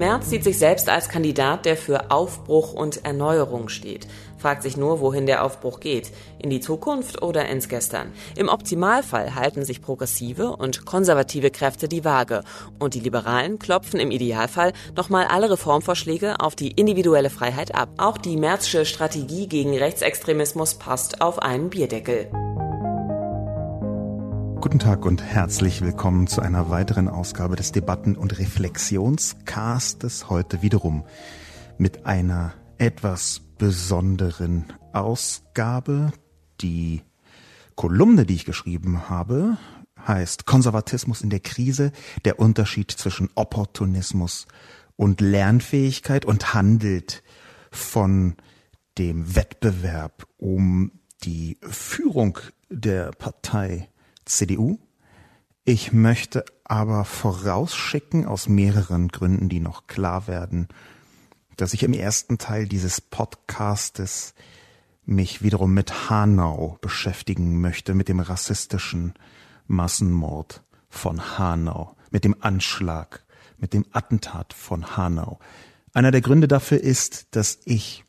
Merz sieht sich selbst als Kandidat, der für Aufbruch und Erneuerung steht. Fragt sich nur, wohin der Aufbruch geht. In die Zukunft oder ins Gestern. Im Optimalfall halten sich progressive und konservative Kräfte die Waage. Und die Liberalen klopfen im Idealfall nochmal alle Reformvorschläge auf die individuelle Freiheit ab. Auch die Merzsche Strategie gegen Rechtsextremismus passt auf einen Bierdeckel. Guten Tag und herzlich willkommen zu einer weiteren Ausgabe des Debatten- und Reflexionscastes. Heute wiederum mit einer etwas besonderen Ausgabe. Die Kolumne, die ich geschrieben habe, heißt Konservatismus in der Krise, der Unterschied zwischen Opportunismus und Lernfähigkeit und handelt von dem Wettbewerb um die Führung der Partei CDU. Ich möchte aber vorausschicken, aus mehreren Gründen, die noch klar werden, dass ich im ersten Teil dieses Podcastes mich wiederum mit Hanau beschäftigen möchte, mit dem rassistischen Massenmord von Hanau, mit dem Anschlag, mit dem Attentat von Hanau. Einer der Gründe dafür ist, dass ich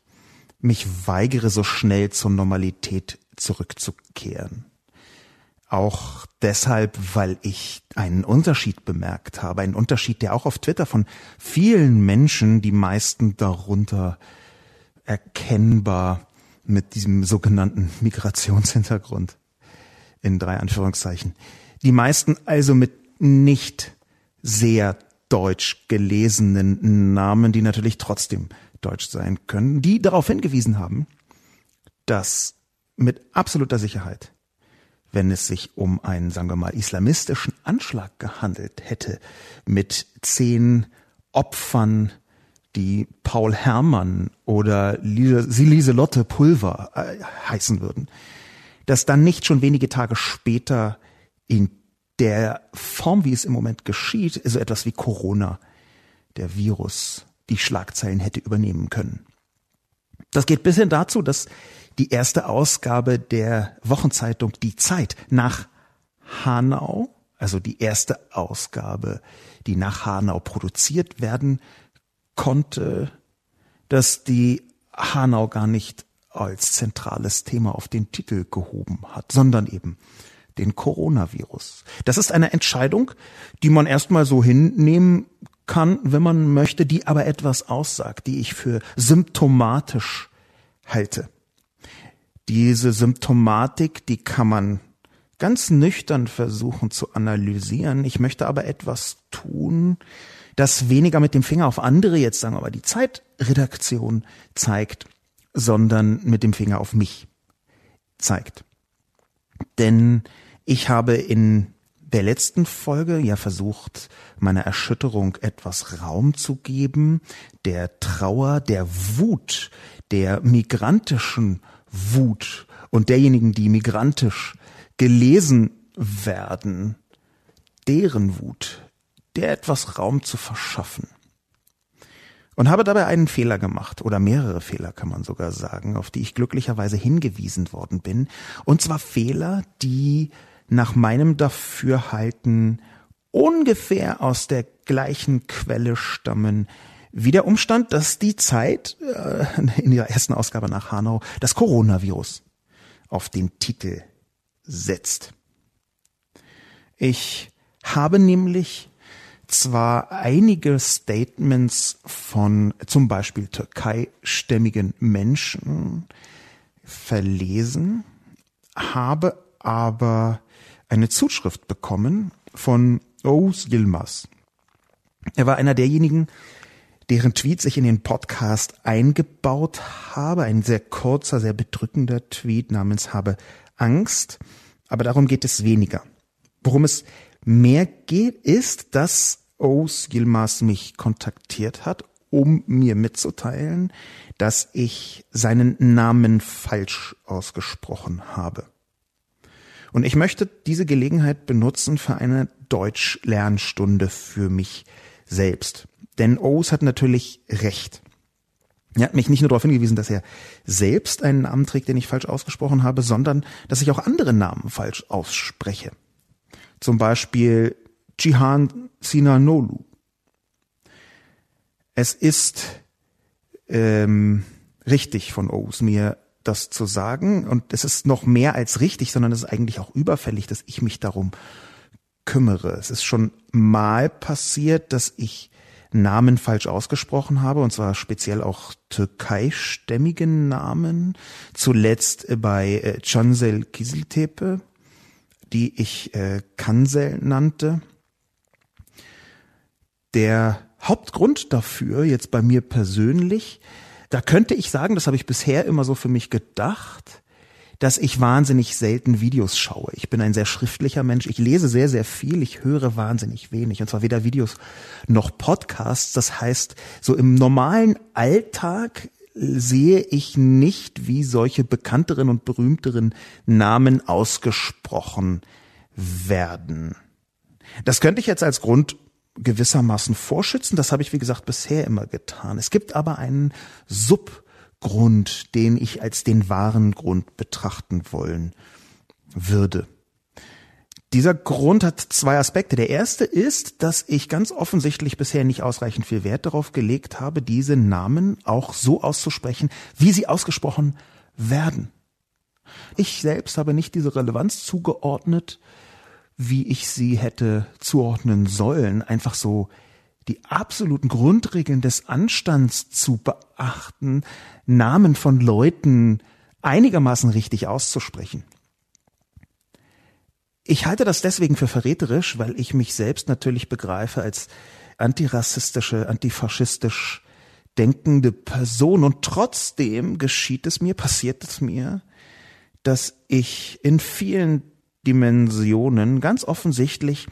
mich weigere, so schnell zur Normalität zurückzukehren. Auch deshalb, weil ich einen Unterschied bemerkt habe, einen Unterschied, der auch auf Twitter von vielen Menschen, die meisten darunter erkennbar mit diesem sogenannten Migrationshintergrund in drei Anführungszeichen, die meisten also mit nicht sehr deutsch gelesenen Namen, die natürlich trotzdem deutsch sein können, die darauf hingewiesen haben, dass mit absoluter Sicherheit wenn es sich um einen, sagen wir mal, islamistischen Anschlag gehandelt hätte, mit zehn Opfern, die Paul Herrmann oder Lieselotte Pulver äh, heißen würden, dass dann nicht schon wenige Tage später in der Form, wie es im Moment geschieht, so etwas wie Corona, der Virus, die Schlagzeilen hätte übernehmen können. Das geht bis hin dazu, dass die erste Ausgabe der Wochenzeitung Die Zeit nach Hanau, also die erste Ausgabe, die nach Hanau produziert werden konnte, dass die Hanau gar nicht als zentrales Thema auf den Titel gehoben hat, sondern eben den Coronavirus. Das ist eine Entscheidung, die man erstmal so hinnehmen kann, wenn man möchte, die aber etwas aussagt, die ich für symptomatisch halte. Diese Symptomatik, die kann man ganz nüchtern versuchen zu analysieren. Ich möchte aber etwas tun, das weniger mit dem Finger auf andere, jetzt sagen mal die Zeitredaktion zeigt, sondern mit dem Finger auf mich zeigt. Denn ich habe in der letzten Folge ja versucht, meiner Erschütterung etwas Raum zu geben, der Trauer, der Wut, der migrantischen Wut und derjenigen, die migrantisch gelesen werden, deren Wut, der etwas Raum zu verschaffen. Und habe dabei einen Fehler gemacht, oder mehrere Fehler kann man sogar sagen, auf die ich glücklicherweise hingewiesen worden bin. Und zwar Fehler, die nach meinem Dafürhalten ungefähr aus der gleichen Quelle stammen, wie der Umstand, dass die Zeit äh, in ihrer ersten Ausgabe nach Hanau das Coronavirus auf den Titel setzt. Ich habe nämlich zwar einige Statements von zum Beispiel türkeistämmigen Menschen verlesen, habe aber eine Zuschrift bekommen von Oğuz Yilmaz. Er war einer derjenigen, deren Tweets ich in den Podcast eingebaut habe. Ein sehr kurzer, sehr bedrückender Tweet namens Habe Angst. Aber darum geht es weniger. Worum es mehr geht, ist, dass O's Gilmas mich kontaktiert hat, um mir mitzuteilen, dass ich seinen Namen falsch ausgesprochen habe. Und ich möchte diese Gelegenheit benutzen für eine Deutsch-Lernstunde für mich selbst. Denn O's hat natürlich recht. Er hat mich nicht nur darauf hingewiesen, dass er selbst einen Namen trägt, den ich falsch ausgesprochen habe, sondern dass ich auch andere Namen falsch ausspreche. Zum Beispiel Jihan Sinanolu. Es ist ähm, richtig von O's mir das zu sagen und es ist noch mehr als richtig, sondern es ist eigentlich auch überfällig, dass ich mich darum kümmere. Es ist schon mal passiert, dass ich Namen falsch ausgesprochen habe, und zwar speziell auch türkeistämmigen Namen. Zuletzt bei äh, Cansel Kiziltepe, die ich äh, Kansel nannte. Der Hauptgrund dafür, jetzt bei mir persönlich, da könnte ich sagen, das habe ich bisher immer so für mich gedacht, dass ich wahnsinnig selten Videos schaue. Ich bin ein sehr schriftlicher Mensch. Ich lese sehr, sehr viel. Ich höre wahnsinnig wenig. Und zwar weder Videos noch Podcasts. Das heißt, so im normalen Alltag sehe ich nicht, wie solche bekannteren und berühmteren Namen ausgesprochen werden. Das könnte ich jetzt als Grund gewissermaßen vorschützen. Das habe ich, wie gesagt, bisher immer getan. Es gibt aber einen Sub Grund, den ich als den wahren Grund betrachten wollen würde. Dieser Grund hat zwei Aspekte. Der erste ist, dass ich ganz offensichtlich bisher nicht ausreichend viel Wert darauf gelegt habe, diese Namen auch so auszusprechen, wie sie ausgesprochen werden. Ich selbst habe nicht diese Relevanz zugeordnet, wie ich sie hätte zuordnen sollen, einfach so die absoluten Grundregeln des Anstands zu beachten, Namen von Leuten einigermaßen richtig auszusprechen. Ich halte das deswegen für verräterisch, weil ich mich selbst natürlich begreife als antirassistische, antifaschistisch denkende Person und trotzdem geschieht es mir, passiert es mir, dass ich in vielen Dimensionen ganz offensichtlich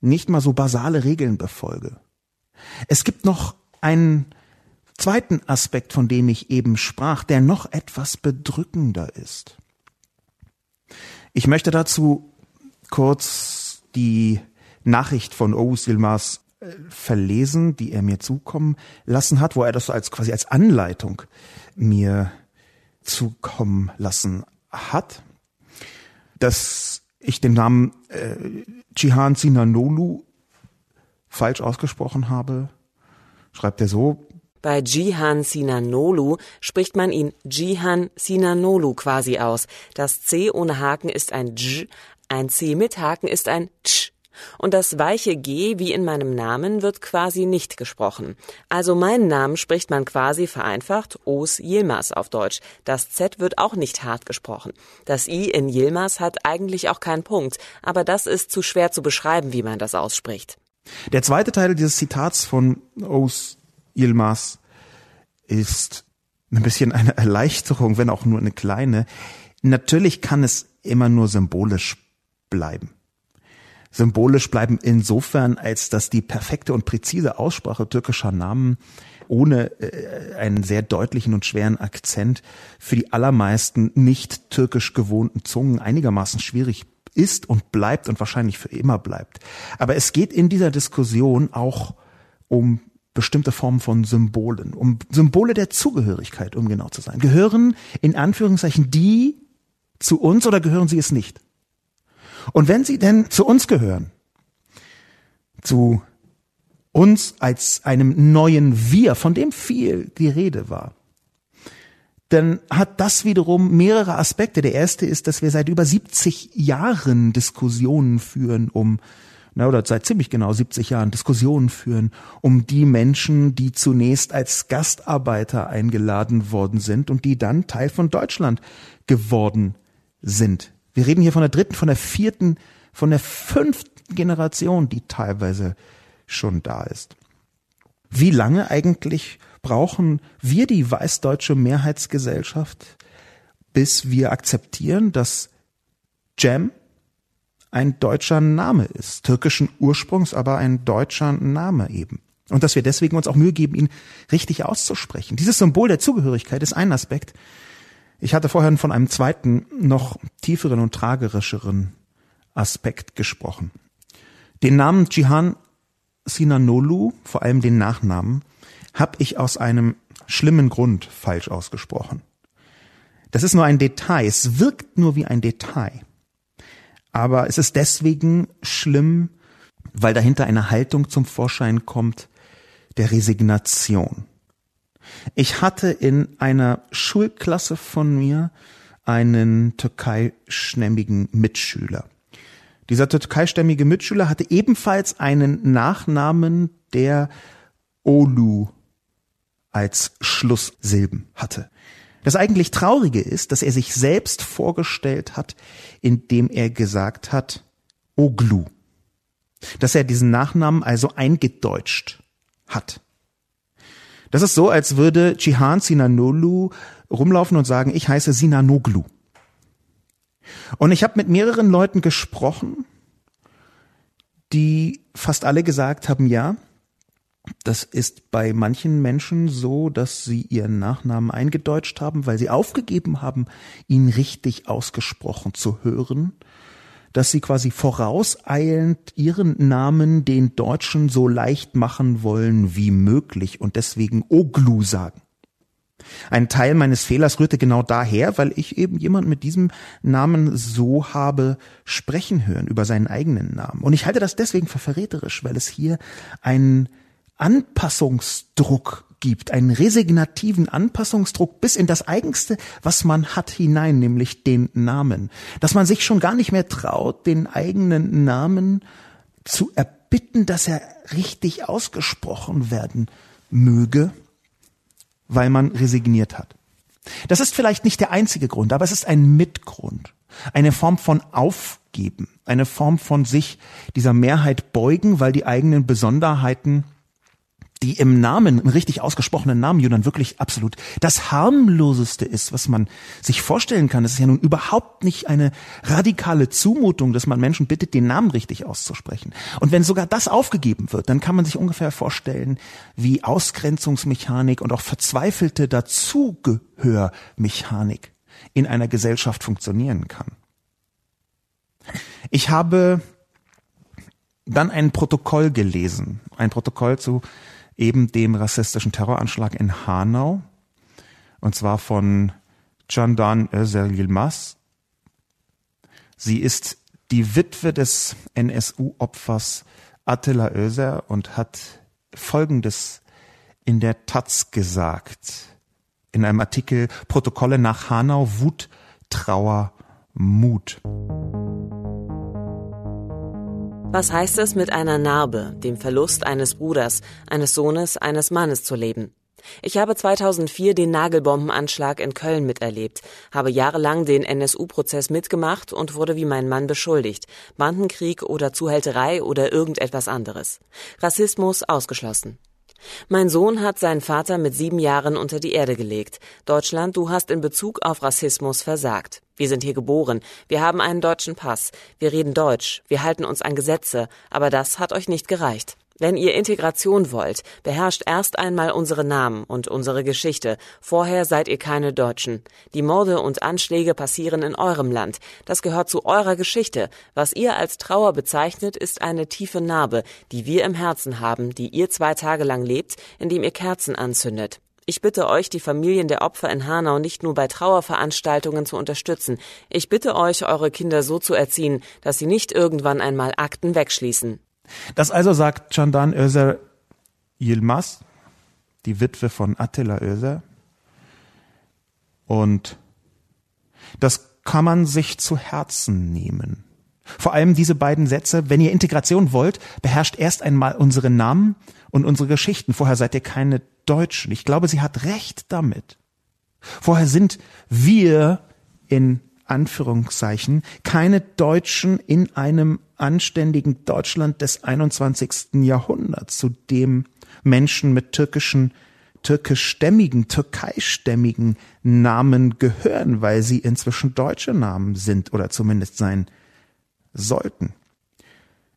nicht mal so basale Regeln befolge. Es gibt noch einen zweiten Aspekt, von dem ich eben sprach, der noch etwas bedrückender ist. Ich möchte dazu kurz die Nachricht von Ous Ilmars äh, verlesen, die er mir zukommen lassen hat, wo er das als quasi als Anleitung mir zukommen lassen hat, dass ich den Namen äh, Chihan Sinanolu falsch ausgesprochen habe, schreibt er so. Bei Jihan Sinanolu spricht man ihn Jihan Sinanolu quasi aus. Das C ohne Haken ist ein J, ein C mit Haken ist ein Tsch. Und das weiche G wie in meinem Namen wird quasi nicht gesprochen. Also meinen Namen spricht man quasi vereinfacht Os Yilmaz auf Deutsch. Das Z wird auch nicht hart gesprochen. Das I in Yilmaz hat eigentlich auch keinen Punkt, aber das ist zu schwer zu beschreiben, wie man das ausspricht. Der zweite Teil dieses Zitats von Ous Yilmaz ist ein bisschen eine Erleichterung, wenn auch nur eine kleine. Natürlich kann es immer nur symbolisch bleiben. Symbolisch bleiben insofern, als dass die perfekte und präzise Aussprache türkischer Namen ohne äh, einen sehr deutlichen und schweren Akzent für die allermeisten nicht türkisch gewohnten Zungen einigermaßen schwierig ist und bleibt und wahrscheinlich für immer bleibt. Aber es geht in dieser Diskussion auch um bestimmte Formen von Symbolen, um Symbole der Zugehörigkeit, um genau zu sein. Gehören in Anführungszeichen die zu uns oder gehören sie es nicht? Und wenn sie denn zu uns gehören, zu uns als einem neuen Wir, von dem viel die Rede war, dann hat das wiederum mehrere Aspekte. Der erste ist, dass wir seit über 70 Jahren Diskussionen führen um na, oder seit ziemlich genau 70 Jahren Diskussionen führen um die Menschen, die zunächst als Gastarbeiter eingeladen worden sind und die dann Teil von Deutschland geworden sind. Wir reden hier von der dritten, von der vierten, von der fünften Generation, die teilweise schon da ist. Wie lange eigentlich brauchen wir die weißdeutsche Mehrheitsgesellschaft, bis wir akzeptieren, dass Cem ein deutscher Name ist, türkischen Ursprungs, aber ein deutscher Name eben. Und dass wir deswegen uns auch Mühe geben, ihn richtig auszusprechen. Dieses Symbol der Zugehörigkeit ist ein Aspekt. Ich hatte vorhin von einem zweiten, noch tieferen und tragerischeren Aspekt gesprochen. Den Namen Jihan Sinanolu, vor allem den Nachnamen, habe ich aus einem schlimmen Grund falsch ausgesprochen. Das ist nur ein Detail, es wirkt nur wie ein Detail. Aber es ist deswegen schlimm, weil dahinter eine Haltung zum Vorschein kommt der Resignation. Ich hatte in einer Schulklasse von mir einen türkeistämmigen Mitschüler. Dieser türkeistämmige Mitschüler hatte ebenfalls einen Nachnamen, der Olu als Schlusssilben hatte. Das eigentlich Traurige ist, dass er sich selbst vorgestellt hat, indem er gesagt hat, Oglu. Dass er diesen Nachnamen also eingedeutscht hat. Das ist so, als würde Cihan Sinanolu rumlaufen und sagen, ich heiße Sinanoglu. Und ich habe mit mehreren Leuten gesprochen, die fast alle gesagt haben, ja, das ist bei manchen Menschen so, dass sie ihren Nachnamen eingedeutscht haben, weil sie aufgegeben haben, ihn richtig ausgesprochen zu hören, dass sie quasi vorauseilend ihren Namen den Deutschen so leicht machen wollen wie möglich und deswegen Oglu sagen. Ein Teil meines Fehlers rührte genau daher, weil ich eben jemand mit diesem Namen so habe sprechen hören über seinen eigenen Namen. Und ich halte das deswegen für verräterisch, weil es hier einen Anpassungsdruck gibt, einen resignativen Anpassungsdruck bis in das Eigenste, was man hat hinein, nämlich den Namen. Dass man sich schon gar nicht mehr traut, den eigenen Namen zu erbitten, dass er richtig ausgesprochen werden möge weil man resigniert hat. Das ist vielleicht nicht der einzige Grund, aber es ist ein Mitgrund. Eine Form von Aufgeben, eine Form von sich dieser Mehrheit beugen, weil die eigenen Besonderheiten die im Namen, im richtig ausgesprochenen Namen Judan wirklich absolut das harmloseste ist, was man sich vorstellen kann. Es ist ja nun überhaupt nicht eine radikale Zumutung, dass man Menschen bittet, den Namen richtig auszusprechen. Und wenn sogar das aufgegeben wird, dann kann man sich ungefähr vorstellen, wie Ausgrenzungsmechanik und auch verzweifelte Dazugehörmechanik in einer Gesellschaft funktionieren kann. Ich habe dann ein Protokoll gelesen, ein Protokoll zu eben dem rassistischen Terroranschlag in Hanau, und zwar von Candan Özer Yilmaz. Sie ist die Witwe des NSU-Opfers Attila Özer und hat Folgendes in der Taz gesagt. In einem Artikel Protokolle nach Hanau, Wut, Trauer, Mut. Was heißt es, mit einer Narbe, dem Verlust eines Bruders, eines Sohnes, eines Mannes zu leben? Ich habe 2004 den Nagelbombenanschlag in Köln miterlebt, habe jahrelang den NSU-Prozess mitgemacht und wurde wie mein Mann beschuldigt. Bandenkrieg oder Zuhälterei oder irgendetwas anderes. Rassismus ausgeschlossen. Mein Sohn hat seinen Vater mit sieben Jahren unter die Erde gelegt. Deutschland, du hast in Bezug auf Rassismus versagt. Wir sind hier geboren. Wir haben einen deutschen Pass. Wir reden Deutsch. Wir halten uns an Gesetze. Aber das hat euch nicht gereicht. Wenn ihr Integration wollt, beherrscht erst einmal unsere Namen und unsere Geschichte. Vorher seid ihr keine Deutschen. Die Morde und Anschläge passieren in eurem Land. Das gehört zu eurer Geschichte. Was ihr als Trauer bezeichnet, ist eine tiefe Narbe, die wir im Herzen haben, die ihr zwei Tage lang lebt, indem ihr Kerzen anzündet. Ich bitte euch, die Familien der Opfer in Hanau nicht nur bei Trauerveranstaltungen zu unterstützen. Ich bitte euch, eure Kinder so zu erziehen, dass sie nicht irgendwann einmal Akten wegschließen. Das also sagt Candan Özer Yilmaz, die Witwe von Attila Özer. Und das kann man sich zu Herzen nehmen. Vor allem diese beiden Sätze, wenn ihr Integration wollt, beherrscht erst einmal unsere Namen und unsere Geschichten. Vorher seid ihr keine Deutschen. Ich glaube, sie hat recht damit. Vorher sind wir in Anführungszeichen keine Deutschen in einem anständigen Deutschland des 21. Jahrhunderts, zu dem Menschen mit türkischen, türkischstämmigen, türkeistämmigen Namen gehören, weil sie inzwischen deutsche Namen sind oder zumindest sein sollten.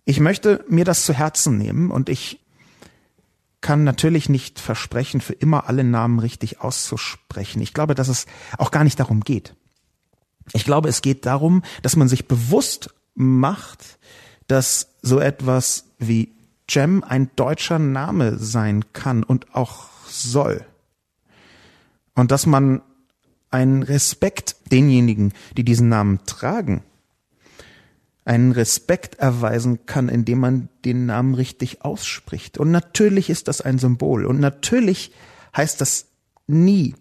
Ich möchte mir das zu Herzen nehmen und ich kann natürlich nicht versprechen, für immer alle Namen richtig auszusprechen. Ich glaube, dass es auch gar nicht darum geht. Ich glaube, es geht darum, dass man sich bewusst macht, dass so etwas wie Cem ein deutscher Name sein kann und auch soll. Und dass man einen Respekt denjenigen, die diesen Namen tragen, einen Respekt erweisen kann, indem man den Namen richtig ausspricht. Und natürlich ist das ein Symbol. Und natürlich heißt das nie,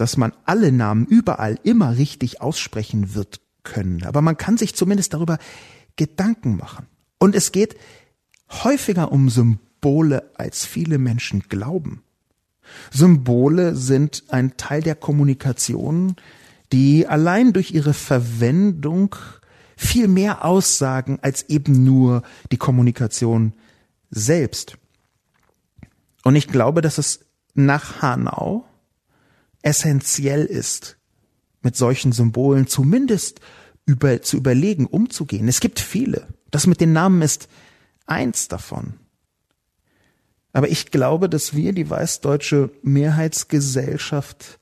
dass man alle Namen überall immer richtig aussprechen wird können. Aber man kann sich zumindest darüber Gedanken machen. Und es geht häufiger um Symbole, als viele Menschen glauben. Symbole sind ein Teil der Kommunikation, die allein durch ihre Verwendung viel mehr aussagen als eben nur die Kommunikation selbst. Und ich glaube, dass es nach Hanau essentiell ist, mit solchen Symbolen zumindest über, zu überlegen, umzugehen. Es gibt viele. Das mit den Namen ist eins davon. Aber ich glaube, dass wir, die weißdeutsche Mehrheitsgesellschaft,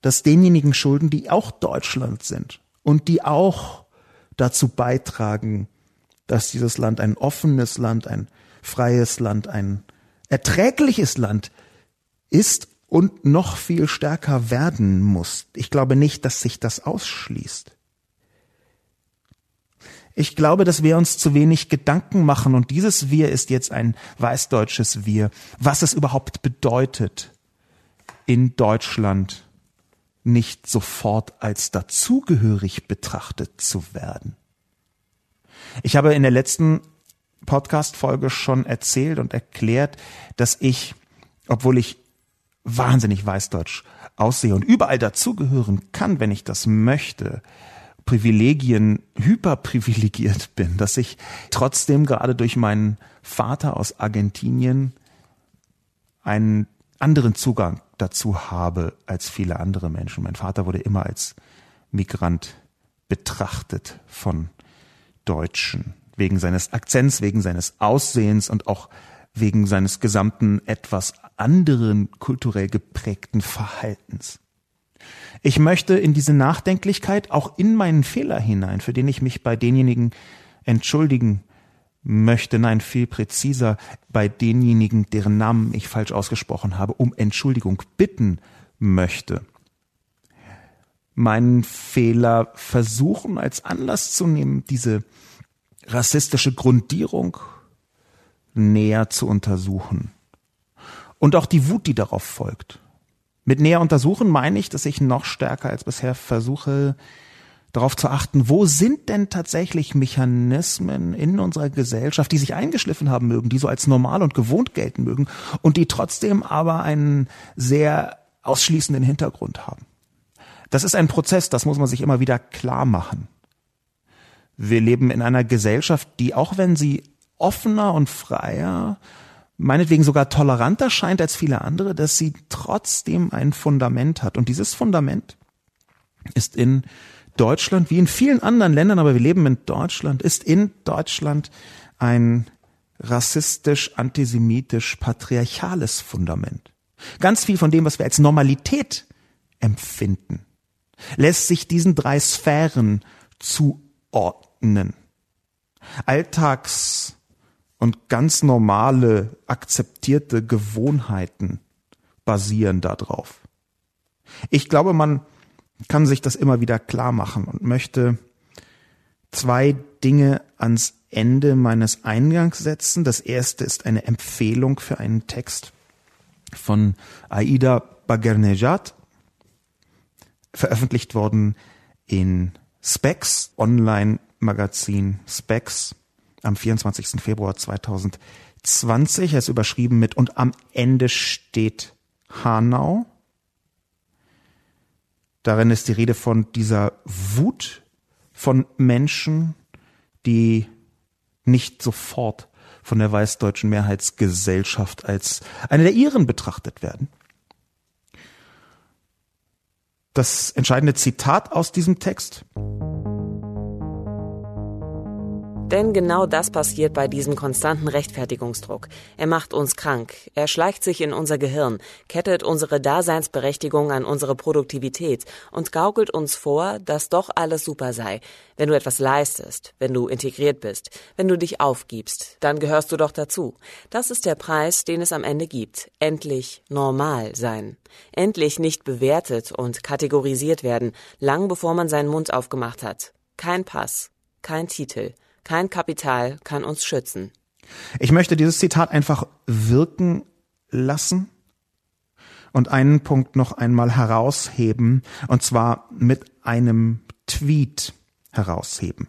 das denjenigen schulden, die auch Deutschland sind und die auch dazu beitragen, dass dieses Land ein offenes Land, ein freies Land, ein erträgliches Land ist und noch viel stärker werden muss. Ich glaube nicht, dass sich das ausschließt. Ich glaube, dass wir uns zu wenig Gedanken machen und dieses Wir ist jetzt ein weißdeutsches Wir, was es überhaupt bedeutet, in Deutschland nicht sofort als dazugehörig betrachtet zu werden. Ich habe in der letzten Podcast-Folge schon erzählt und erklärt, dass ich, obwohl ich wahnsinnig weißdeutsch aussehe und überall dazugehören kann, wenn ich das möchte, Privilegien hyperprivilegiert bin, dass ich trotzdem gerade durch meinen Vater aus Argentinien einen anderen Zugang dazu habe als viele andere Menschen. Mein Vater wurde immer als Migrant betrachtet von Deutschen, wegen seines Akzents, wegen seines Aussehens und auch wegen seines gesamten etwas anderen kulturell geprägten Verhaltens. Ich möchte in diese Nachdenklichkeit auch in meinen Fehler hinein, für den ich mich bei denjenigen entschuldigen möchte, nein, viel präziser, bei denjenigen, deren Namen ich falsch ausgesprochen habe, um Entschuldigung bitten möchte. Meinen Fehler versuchen als Anlass zu nehmen, diese rassistische Grundierung näher zu untersuchen. Und auch die Wut, die darauf folgt. Mit näher untersuchen meine ich, dass ich noch stärker als bisher versuche, darauf zu achten, wo sind denn tatsächlich Mechanismen in unserer Gesellschaft, die sich eingeschliffen haben mögen, die so als normal und gewohnt gelten mögen und die trotzdem aber einen sehr ausschließenden Hintergrund haben. Das ist ein Prozess, das muss man sich immer wieder klar machen. Wir leben in einer Gesellschaft, die auch wenn sie offener und freier, meinetwegen sogar toleranter scheint als viele andere, dass sie trotzdem ein Fundament hat. Und dieses Fundament ist in Deutschland, wie in vielen anderen Ländern, aber wir leben in Deutschland, ist in Deutschland ein rassistisch, antisemitisch, patriarchales Fundament. Ganz viel von dem, was wir als Normalität empfinden, lässt sich diesen drei Sphären zuordnen. Alltags- und ganz normale, akzeptierte Gewohnheiten basieren darauf. Ich glaube, man kann sich das immer wieder klar machen und möchte zwei Dinge ans Ende meines Eingangs setzen. Das erste ist eine Empfehlung für einen Text von Aida Bagernejad, veröffentlicht worden in Specs, Online-Magazin Specs am 24. Februar 2020. Er ist überschrieben mit und am Ende steht Hanau. Darin ist die Rede von dieser Wut von Menschen, die nicht sofort von der weißdeutschen Mehrheitsgesellschaft als eine der ihren betrachtet werden. Das entscheidende Zitat aus diesem Text. Denn genau das passiert bei diesem konstanten Rechtfertigungsdruck. Er macht uns krank, er schleicht sich in unser Gehirn, kettet unsere Daseinsberechtigung an unsere Produktivität und gaukelt uns vor, dass doch alles super sei. Wenn du etwas leistest, wenn du integriert bist, wenn du dich aufgibst, dann gehörst du doch dazu. Das ist der Preis, den es am Ende gibt. Endlich normal sein. Endlich nicht bewertet und kategorisiert werden, lang bevor man seinen Mund aufgemacht hat. Kein Pass, kein Titel, kein Kapital kann uns schützen. Ich möchte dieses Zitat einfach wirken lassen und einen Punkt noch einmal herausheben, und zwar mit einem Tweet herausheben.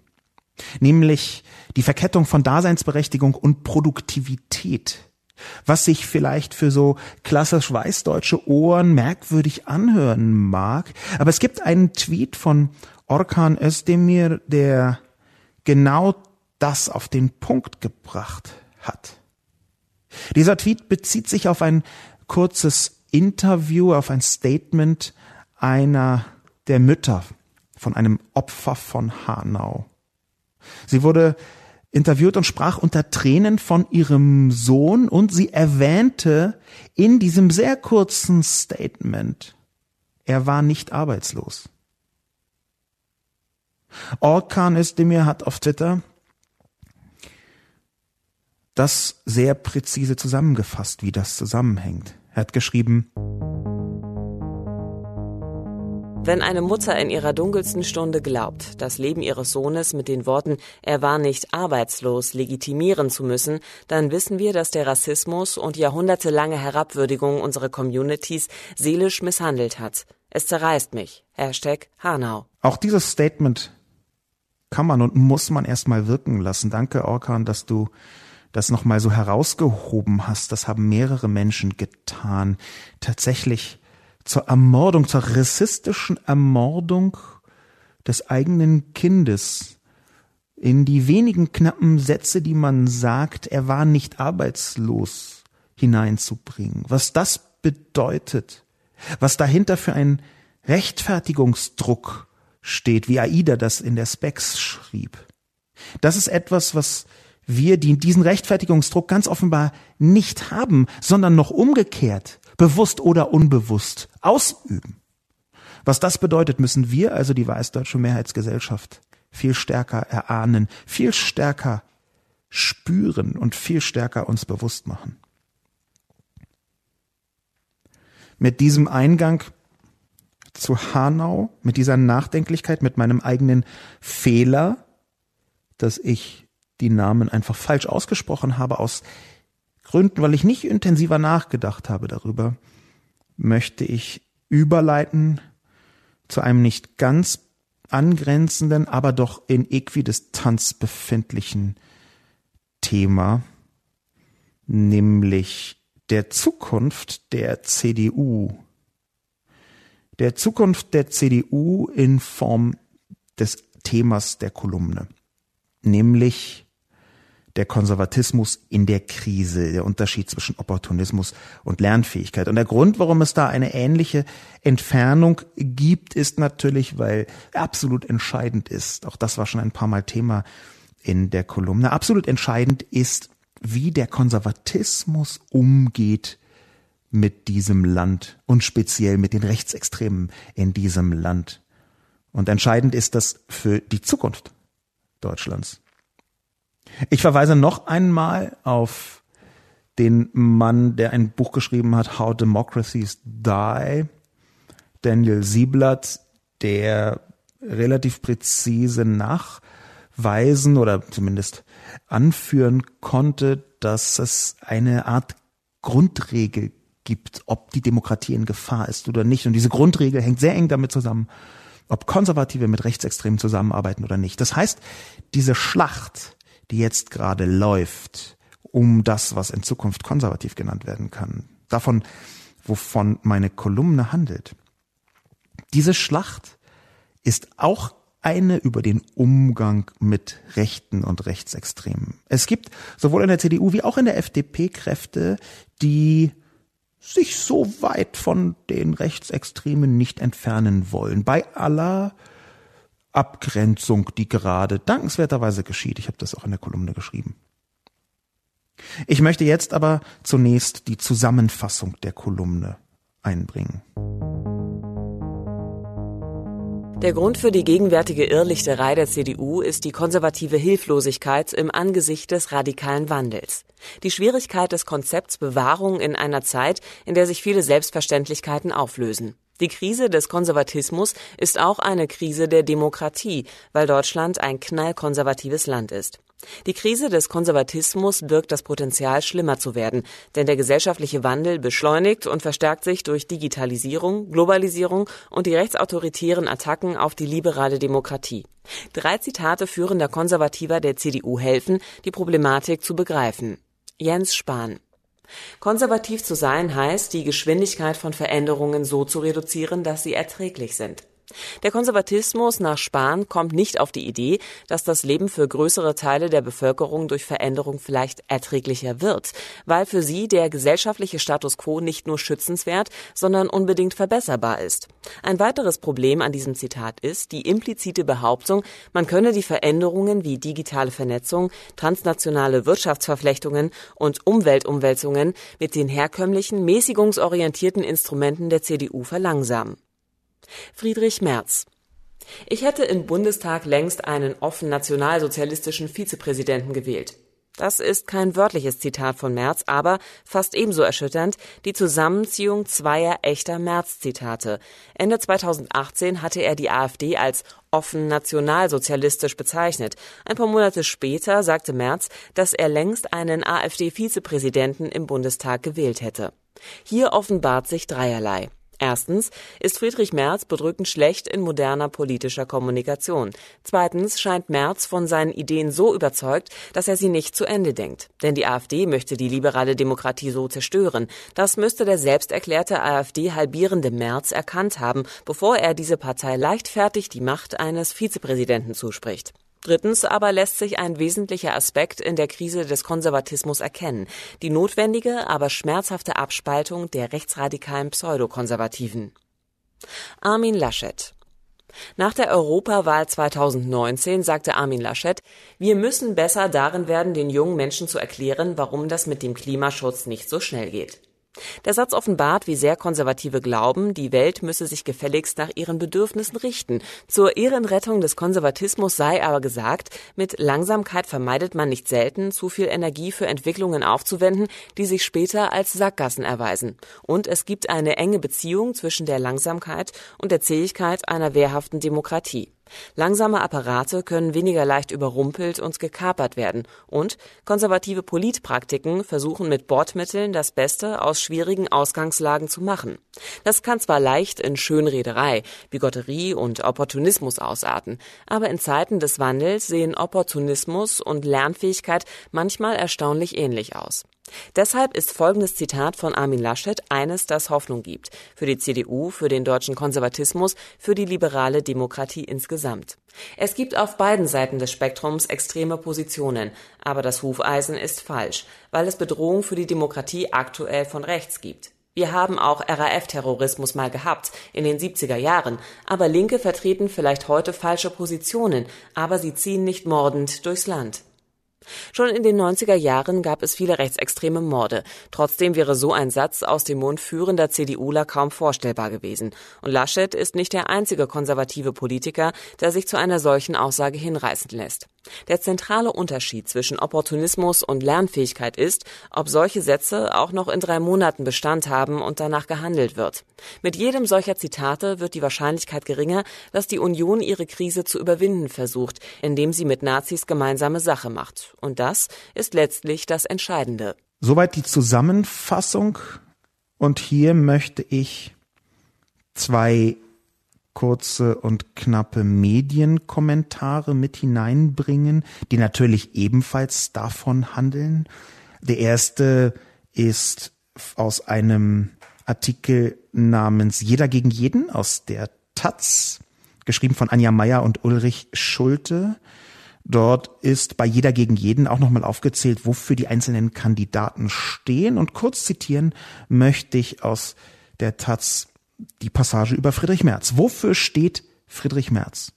Nämlich die Verkettung von Daseinsberechtigung und Produktivität. Was sich vielleicht für so klassisch weißdeutsche Ohren merkwürdig anhören mag, aber es gibt einen Tweet von Orkan Özdemir, der genau das auf den Punkt gebracht hat. Dieser Tweet bezieht sich auf ein kurzes Interview, auf ein Statement einer der Mütter von einem Opfer von Hanau. Sie wurde interviewt und sprach unter Tränen von ihrem Sohn und sie erwähnte in diesem sehr kurzen Statement, er war nicht arbeitslos. Orkan Özdemir hat auf Twitter das sehr präzise zusammengefasst, wie das zusammenhängt. Er hat geschrieben, wenn eine Mutter in ihrer dunkelsten Stunde glaubt, das Leben ihres Sohnes mit den Worten er war nicht arbeitslos legitimieren zu müssen, dann wissen wir, dass der Rassismus und jahrhundertelange Herabwürdigung unserer Communities seelisch misshandelt hat. Es zerreißt mich. Hashtag Hanau. Auch dieses Statement kann man und muss man erstmal wirken lassen. Danke, Orkan, dass du das nochmal so herausgehoben hast. Das haben mehrere Menschen getan. Tatsächlich zur Ermordung, zur rassistischen Ermordung des eigenen Kindes. In die wenigen knappen Sätze, die man sagt, er war nicht arbeitslos hineinzubringen. Was das bedeutet, was dahinter für ein Rechtfertigungsdruck steht, wie Aida das in der Specs schrieb. Das ist etwas, was wir, die diesen Rechtfertigungsdruck ganz offenbar nicht haben, sondern noch umgekehrt bewusst oder unbewusst ausüben. Was das bedeutet, müssen wir, also die weißdeutsche Mehrheitsgesellschaft, viel stärker erahnen, viel stärker spüren und viel stärker uns bewusst machen. Mit diesem Eingang zu Hanau, mit dieser Nachdenklichkeit, mit meinem eigenen Fehler, dass ich die Namen einfach falsch ausgesprochen habe aus Gründen, weil ich nicht intensiver nachgedacht habe darüber, möchte ich überleiten zu einem nicht ganz angrenzenden, aber doch in Äquidistanz befindlichen Thema, nämlich der Zukunft der CDU. Der Zukunft der CDU in Form des Themas der Kolumne, nämlich der Konservatismus in der Krise, der Unterschied zwischen Opportunismus und Lernfähigkeit. Und der Grund, warum es da eine ähnliche Entfernung gibt, ist natürlich, weil absolut entscheidend ist, auch das war schon ein paar Mal Thema in der Kolumne, absolut entscheidend ist, wie der Konservatismus umgeht mit diesem Land und speziell mit den Rechtsextremen in diesem Land. Und entscheidend ist das für die Zukunft Deutschlands. Ich verweise noch einmal auf den Mann, der ein Buch geschrieben hat, How Democracies Die, Daniel Sieblatt, der relativ präzise nachweisen oder zumindest anführen konnte, dass es eine Art Grundregel gibt, ob die Demokratie in Gefahr ist oder nicht. Und diese Grundregel hängt sehr eng damit zusammen, ob Konservative mit Rechtsextremen zusammenarbeiten oder nicht. Das heißt, diese Schlacht die jetzt gerade läuft, um das, was in Zukunft konservativ genannt werden kann. Davon, wovon meine Kolumne handelt. Diese Schlacht ist auch eine über den Umgang mit Rechten und Rechtsextremen. Es gibt sowohl in der CDU wie auch in der FDP Kräfte, die sich so weit von den Rechtsextremen nicht entfernen wollen. Bei aller Abgrenzung, die gerade dankenswerterweise geschieht. Ich habe das auch in der Kolumne geschrieben. Ich möchte jetzt aber zunächst die Zusammenfassung der Kolumne einbringen. Der Grund für die gegenwärtige Irrlichterei der CDU ist die konservative Hilflosigkeit im Angesicht des radikalen Wandels. Die Schwierigkeit des Konzepts Bewahrung in einer Zeit, in der sich viele Selbstverständlichkeiten auflösen. Die Krise des Konservatismus ist auch eine Krise der Demokratie, weil Deutschland ein knallkonservatives Land ist. Die Krise des Konservatismus birgt das Potenzial, schlimmer zu werden, denn der gesellschaftliche Wandel beschleunigt und verstärkt sich durch Digitalisierung, Globalisierung und die rechtsautoritären Attacken auf die liberale Demokratie. Drei Zitate führender Konservativer der CDU helfen, die Problematik zu begreifen. Jens Spahn Konservativ zu sein heißt, die Geschwindigkeit von Veränderungen so zu reduzieren, dass sie erträglich sind. Der Konservatismus nach Spahn kommt nicht auf die Idee, dass das Leben für größere Teile der Bevölkerung durch Veränderung vielleicht erträglicher wird, weil für sie der gesellschaftliche Status quo nicht nur schützenswert, sondern unbedingt verbesserbar ist. Ein weiteres Problem an diesem Zitat ist die implizite Behauptung, man könne die Veränderungen wie digitale Vernetzung, transnationale Wirtschaftsverflechtungen und Umweltumwälzungen mit den herkömmlichen mäßigungsorientierten Instrumenten der CDU verlangsamen. Friedrich Merz ich hätte im Bundestag längst einen offen nationalsozialistischen Vizepräsidenten gewählt. Das ist kein wörtliches Zitat von Merz, aber fast ebenso erschütternd die Zusammenziehung zweier echter Merz-Zitate. Ende 2018 hatte er die AfD als offen nationalsozialistisch bezeichnet. Ein paar Monate später sagte Merz, dass er längst einen AfD-Vizepräsidenten im Bundestag gewählt hätte. Hier offenbart sich dreierlei. Erstens ist Friedrich Merz bedrückend schlecht in moderner politischer Kommunikation. Zweitens scheint Merz von seinen Ideen so überzeugt, dass er sie nicht zu Ende denkt. Denn die AfD möchte die liberale Demokratie so zerstören. Das müsste der selbsterklärte AfD-halbierende Merz erkannt haben, bevor er diese Partei leichtfertig die Macht eines Vizepräsidenten zuspricht. Drittens aber lässt sich ein wesentlicher Aspekt in der Krise des Konservatismus erkennen, die notwendige, aber schmerzhafte Abspaltung der rechtsradikalen Pseudokonservativen. Armin Laschet nach der Europawahl 2019 sagte Armin Laschet, wir müssen besser darin werden, den jungen Menschen zu erklären, warum das mit dem Klimaschutz nicht so schnell geht. Der Satz offenbart, wie sehr Konservative glauben, die Welt müsse sich gefälligst nach ihren Bedürfnissen richten. Zur Ehrenrettung des Konservatismus sei aber gesagt, mit Langsamkeit vermeidet man nicht selten, zu viel Energie für Entwicklungen aufzuwenden, die sich später als Sackgassen erweisen. Und es gibt eine enge Beziehung zwischen der Langsamkeit und der Zähigkeit einer wehrhaften Demokratie. Langsame Apparate können weniger leicht überrumpelt und gekapert werden und konservative Politpraktiken versuchen mit Bordmitteln das Beste aus schwierigen Ausgangslagen zu machen. Das kann zwar leicht in Schönrederei, Bigotterie und Opportunismus ausarten, aber in Zeiten des Wandels sehen Opportunismus und Lernfähigkeit manchmal erstaunlich ähnlich aus. Deshalb ist folgendes Zitat von Armin Laschet eines, das Hoffnung gibt. Für die CDU, für den deutschen Konservatismus, für die liberale Demokratie insgesamt. Es gibt auf beiden Seiten des Spektrums extreme Positionen, aber das Hufeisen ist falsch, weil es Bedrohung für die Demokratie aktuell von rechts gibt. Wir haben auch RAF-Terrorismus mal gehabt, in den 70er Jahren, aber Linke vertreten vielleicht heute falsche Positionen, aber sie ziehen nicht mordend durchs Land. Schon in den 90er Jahren gab es viele rechtsextreme Morde. Trotzdem wäre so ein Satz aus dem Mund führender CDUler kaum vorstellbar gewesen. Und Laschet ist nicht der einzige konservative Politiker, der sich zu einer solchen Aussage hinreißen lässt. Der zentrale Unterschied zwischen Opportunismus und Lernfähigkeit ist, ob solche Sätze auch noch in drei Monaten Bestand haben und danach gehandelt wird. Mit jedem solcher Zitate wird die Wahrscheinlichkeit geringer, dass die Union ihre Krise zu überwinden versucht, indem sie mit Nazis gemeinsame Sache macht. Und das ist letztlich das Entscheidende. Soweit die Zusammenfassung. Und hier möchte ich zwei kurze und knappe Medienkommentare mit hineinbringen, die natürlich ebenfalls davon handeln. Der erste ist aus einem Artikel namens Jeder gegen jeden aus der Taz, geschrieben von Anja Meyer und Ulrich Schulte. Dort ist bei Jeder gegen jeden auch nochmal aufgezählt, wofür die einzelnen Kandidaten stehen. Und kurz zitieren möchte ich aus der Taz die Passage über Friedrich Merz. Wofür steht Friedrich Merz.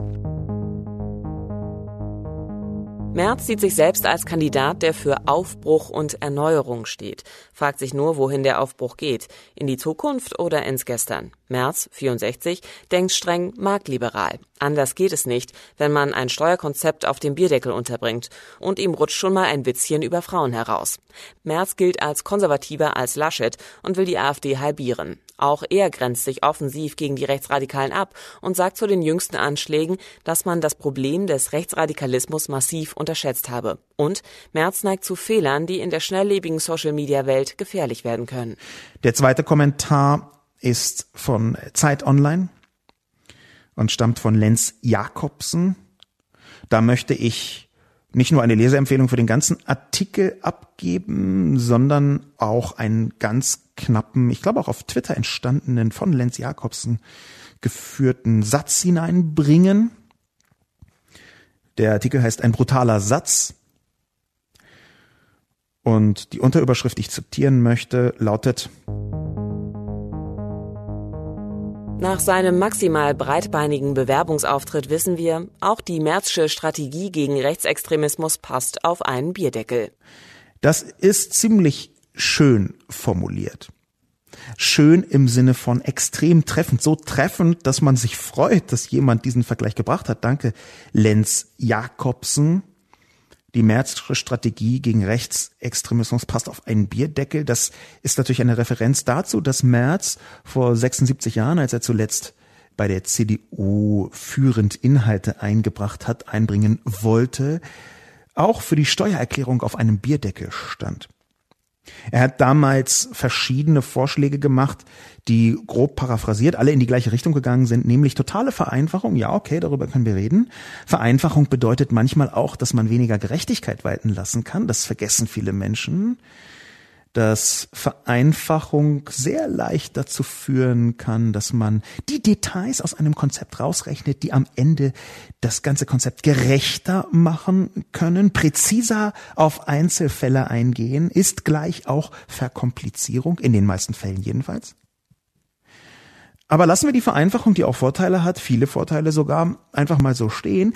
Merz sieht sich selbst als Kandidat, der für Aufbruch und Erneuerung steht, fragt sich nur, wohin der Aufbruch geht, in die Zukunft oder ins Gestern. Merz, 64, denkt streng marktliberal. Anders geht es nicht, wenn man ein Steuerkonzept auf dem Bierdeckel unterbringt. Und ihm rutscht schon mal ein Witzchen über Frauen heraus. Merz gilt als konservativer als Laschet und will die AfD halbieren. Auch er grenzt sich offensiv gegen die Rechtsradikalen ab und sagt zu den jüngsten Anschlägen, dass man das Problem des Rechtsradikalismus massiv unterschätzt habe. Und Merz neigt zu Fehlern, die in der schnelllebigen Social-Media-Welt gefährlich werden können. Der zweite Kommentar ist von Zeit Online und stammt von Lenz Jakobsen. Da möchte ich nicht nur eine Leseempfehlung für den ganzen Artikel abgeben, sondern auch einen ganz knappen, ich glaube auch auf Twitter entstandenen von Lenz Jakobsen geführten Satz hineinbringen. Der Artikel heißt Ein brutaler Satz. Und die Unterüberschrift, die ich zitieren möchte, lautet Nach seinem maximal breitbeinigen Bewerbungsauftritt wissen wir, auch die Märzsche Strategie gegen Rechtsextremismus passt auf einen Bierdeckel. Das ist ziemlich schön formuliert. Schön im Sinne von extrem treffend, so treffend, dass man sich freut, dass jemand diesen Vergleich gebracht hat. Danke, Lenz Jakobsen die Märzsche Strategie gegen Rechtsextremismus passt auf einen Bierdeckel. Das ist natürlich eine Referenz dazu, dass Merz vor 76 Jahren, als er zuletzt bei der CDU führend Inhalte eingebracht hat, einbringen wollte, auch für die Steuererklärung auf einem Bierdeckel stand. Er hat damals verschiedene Vorschläge gemacht, die grob paraphrasiert alle in die gleiche Richtung gegangen sind, nämlich totale Vereinfachung. Ja, okay, darüber können wir reden. Vereinfachung bedeutet manchmal auch, dass man weniger Gerechtigkeit walten lassen kann. Das vergessen viele Menschen dass Vereinfachung sehr leicht dazu führen kann, dass man die Details aus einem Konzept rausrechnet, die am Ende das ganze Konzept gerechter machen können, präziser auf Einzelfälle eingehen, ist gleich auch Verkomplizierung, in den meisten Fällen jedenfalls. Aber lassen wir die Vereinfachung, die auch Vorteile hat, viele Vorteile sogar, einfach mal so stehen.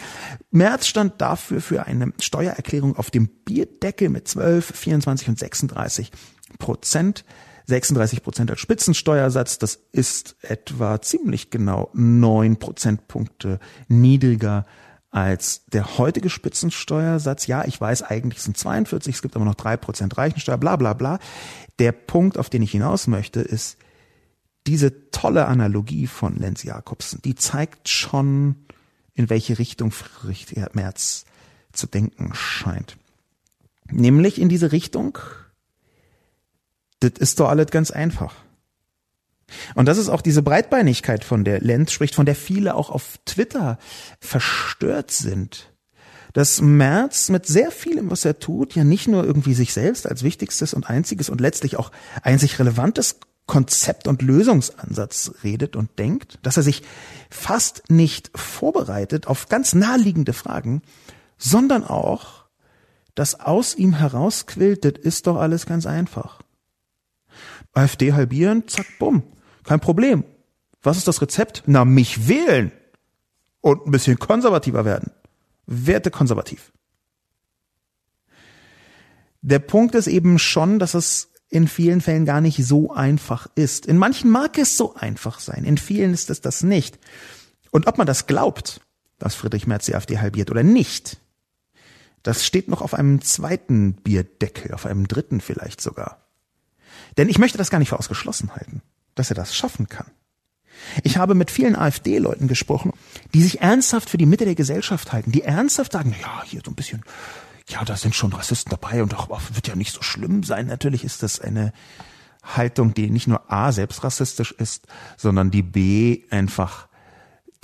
Merz stand dafür für eine Steuererklärung auf dem Bierdeckel mit 12, 24 und 36 Prozent. 36 Prozent als Spitzensteuersatz, das ist etwa ziemlich genau neun Prozentpunkte niedriger als der heutige Spitzensteuersatz. Ja, ich weiß, eigentlich sind 42, es gibt aber noch drei Prozent Reichensteuer, bla bla bla. Der Punkt, auf den ich hinaus möchte, ist, diese tolle Analogie von Lenz Jakobsen, die zeigt schon, in welche Richtung Friedrich Merz zu denken scheint. Nämlich in diese Richtung, das ist doch alles ganz einfach. Und das ist auch diese Breitbeinigkeit, von der Lenz spricht, von der viele auch auf Twitter verstört sind. Dass Merz mit sehr vielem, was er tut, ja nicht nur irgendwie sich selbst als wichtigstes und einziges und letztlich auch einzig relevantes Konzept und Lösungsansatz redet und denkt, dass er sich fast nicht vorbereitet auf ganz naheliegende Fragen, sondern auch, dass aus ihm herausquillt, das ist doch alles ganz einfach. AfD halbieren, zack, bumm, kein Problem. Was ist das Rezept? Na, mich wählen und ein bisschen konservativer werden. Werte konservativ. Der Punkt ist eben schon, dass es in vielen Fällen gar nicht so einfach ist. In manchen mag es so einfach sein, in vielen ist es das nicht. Und ob man das glaubt, dass Friedrich Merz die AfD halbiert oder nicht, das steht noch auf einem zweiten Bierdeckel, auf einem dritten vielleicht sogar. Denn ich möchte das gar nicht für ausgeschlossen halten, dass er das schaffen kann. Ich habe mit vielen AfD-Leuten gesprochen, die sich ernsthaft für die Mitte der Gesellschaft halten, die ernsthaft sagen, ja, hier so ein bisschen ja, da sind schon Rassisten dabei und auch wird ja nicht so schlimm sein. Natürlich ist das eine Haltung, die nicht nur A selbst rassistisch ist, sondern die B einfach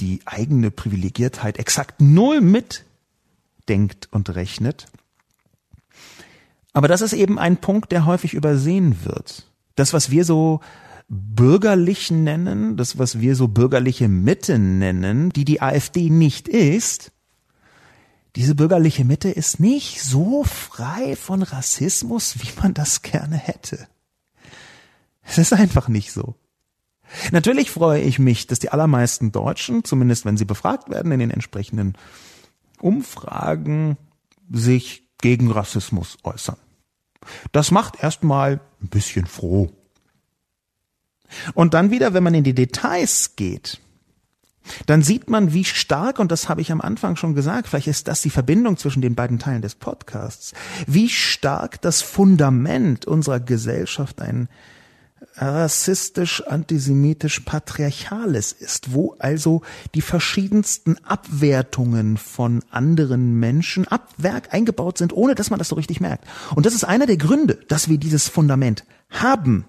die eigene Privilegiertheit exakt null mitdenkt und rechnet. Aber das ist eben ein Punkt, der häufig übersehen wird. Das, was wir so bürgerlich nennen, das, was wir so bürgerliche Mitte nennen, die die AfD nicht ist, diese bürgerliche Mitte ist nicht so frei von Rassismus, wie man das gerne hätte. Es ist einfach nicht so. Natürlich freue ich mich, dass die allermeisten Deutschen, zumindest wenn sie befragt werden in den entsprechenden Umfragen, sich gegen Rassismus äußern. Das macht erstmal ein bisschen froh. Und dann wieder, wenn man in die Details geht, dann sieht man, wie stark, und das habe ich am Anfang schon gesagt, vielleicht ist das die Verbindung zwischen den beiden Teilen des Podcasts, wie stark das Fundament unserer Gesellschaft ein rassistisch, antisemitisch, patriarchales ist, wo also die verschiedensten Abwertungen von anderen Menschen ab Werk eingebaut sind, ohne dass man das so richtig merkt. Und das ist einer der Gründe, dass wir dieses Fundament haben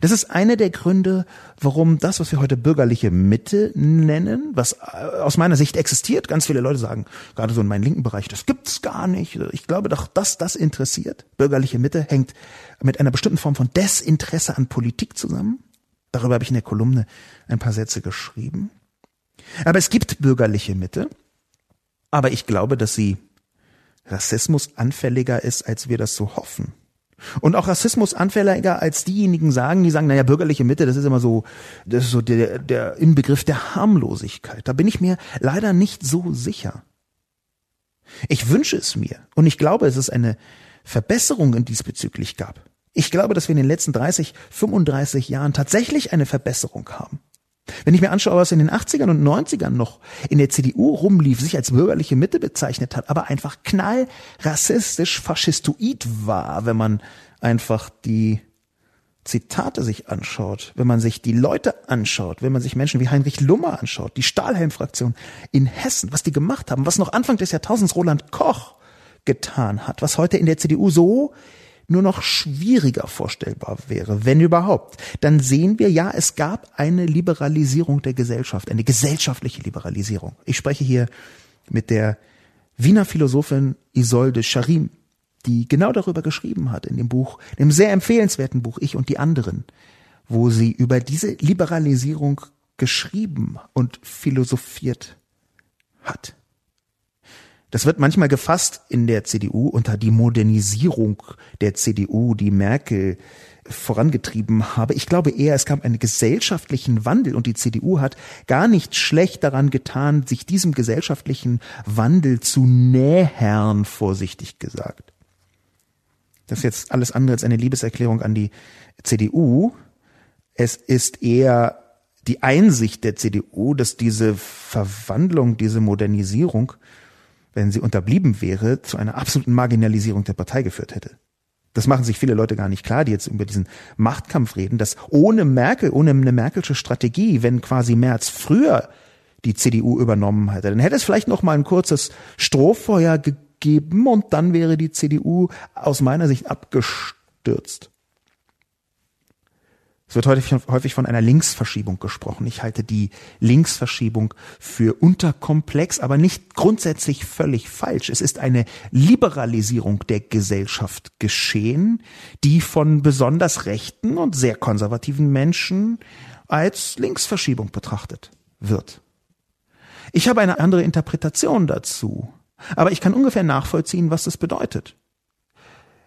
das ist einer der Gründe, warum das, was wir heute bürgerliche Mitte nennen, was äh, aus meiner Sicht existiert, ganz viele Leute sagen, gerade so in meinem linken Bereich, das gibt's gar nicht. Ich glaube doch, dass das interessiert. Bürgerliche Mitte hängt mit einer bestimmten Form von Desinteresse an Politik zusammen. Darüber habe ich in der Kolumne ein paar Sätze geschrieben. Aber es gibt bürgerliche Mitte. Aber ich glaube, dass sie Rassismus anfälliger ist, als wir das so hoffen. Und auch Rassismus anfälliger als diejenigen sagen, die sagen, naja, bürgerliche Mitte, das ist immer so, das ist so der, der Inbegriff der Harmlosigkeit. Da bin ich mir leider nicht so sicher. Ich wünsche es mir und ich glaube, es ist eine Verbesserung in diesbezüglich gab. Ich glaube, dass wir in den letzten 30, 35 Jahren tatsächlich eine Verbesserung haben. Wenn ich mir anschaue, was in den 80ern und 90ern noch in der CDU rumlief, sich als bürgerliche Mitte bezeichnet hat, aber einfach knall rassistisch faschistoid war, wenn man einfach die Zitate sich anschaut, wenn man sich die Leute anschaut, wenn man sich Menschen wie Heinrich Lummer anschaut, die Stahlhelm-Fraktion in Hessen, was die gemacht haben, was noch Anfang des Jahrtausends Roland Koch getan hat, was heute in der CDU so nur noch schwieriger vorstellbar wäre, wenn überhaupt, dann sehen wir, ja, es gab eine Liberalisierung der Gesellschaft, eine gesellschaftliche Liberalisierung. Ich spreche hier mit der Wiener Philosophin Isolde Charim, die genau darüber geschrieben hat in dem Buch, dem sehr empfehlenswerten Buch Ich und die anderen, wo sie über diese Liberalisierung geschrieben und philosophiert hat. Das wird manchmal gefasst in der CDU unter die Modernisierung der CDU, die Merkel vorangetrieben habe. Ich glaube eher, es gab einen gesellschaftlichen Wandel und die CDU hat gar nicht schlecht daran getan, sich diesem gesellschaftlichen Wandel zu nähern, vorsichtig gesagt. Das ist jetzt alles andere als eine Liebeserklärung an die CDU. Es ist eher die Einsicht der CDU, dass diese Verwandlung, diese Modernisierung wenn sie unterblieben wäre, zu einer absoluten Marginalisierung der Partei geführt hätte. Das machen sich viele Leute gar nicht klar, die jetzt über diesen Machtkampf reden, dass ohne Merkel, ohne eine Merkelsche Strategie, wenn quasi Merz früher die CDU übernommen hätte, dann hätte es vielleicht noch mal ein kurzes Strohfeuer gegeben und dann wäre die CDU aus meiner Sicht abgestürzt. Es wird häufig von einer Linksverschiebung gesprochen. Ich halte die Linksverschiebung für unterkomplex, aber nicht grundsätzlich völlig falsch. Es ist eine Liberalisierung der Gesellschaft geschehen, die von besonders rechten und sehr konservativen Menschen als Linksverschiebung betrachtet wird. Ich habe eine andere Interpretation dazu, aber ich kann ungefähr nachvollziehen, was das bedeutet.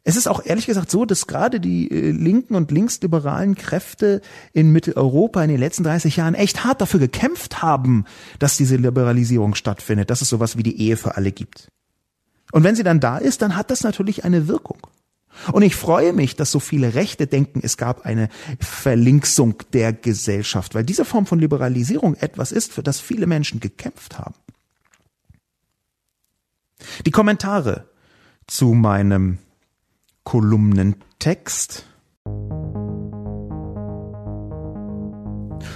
Es ist auch ehrlich gesagt so, dass gerade die äh, linken und linksliberalen Kräfte in Mitteleuropa in den letzten 30 Jahren echt hart dafür gekämpft haben, dass diese Liberalisierung stattfindet, dass es sowas wie die Ehe für alle gibt. Und wenn sie dann da ist, dann hat das natürlich eine Wirkung. Und ich freue mich, dass so viele Rechte denken, es gab eine Verlinksung der Gesellschaft, weil diese Form von Liberalisierung etwas ist, für das viele Menschen gekämpft haben. Die Kommentare zu meinem Kolumnentext.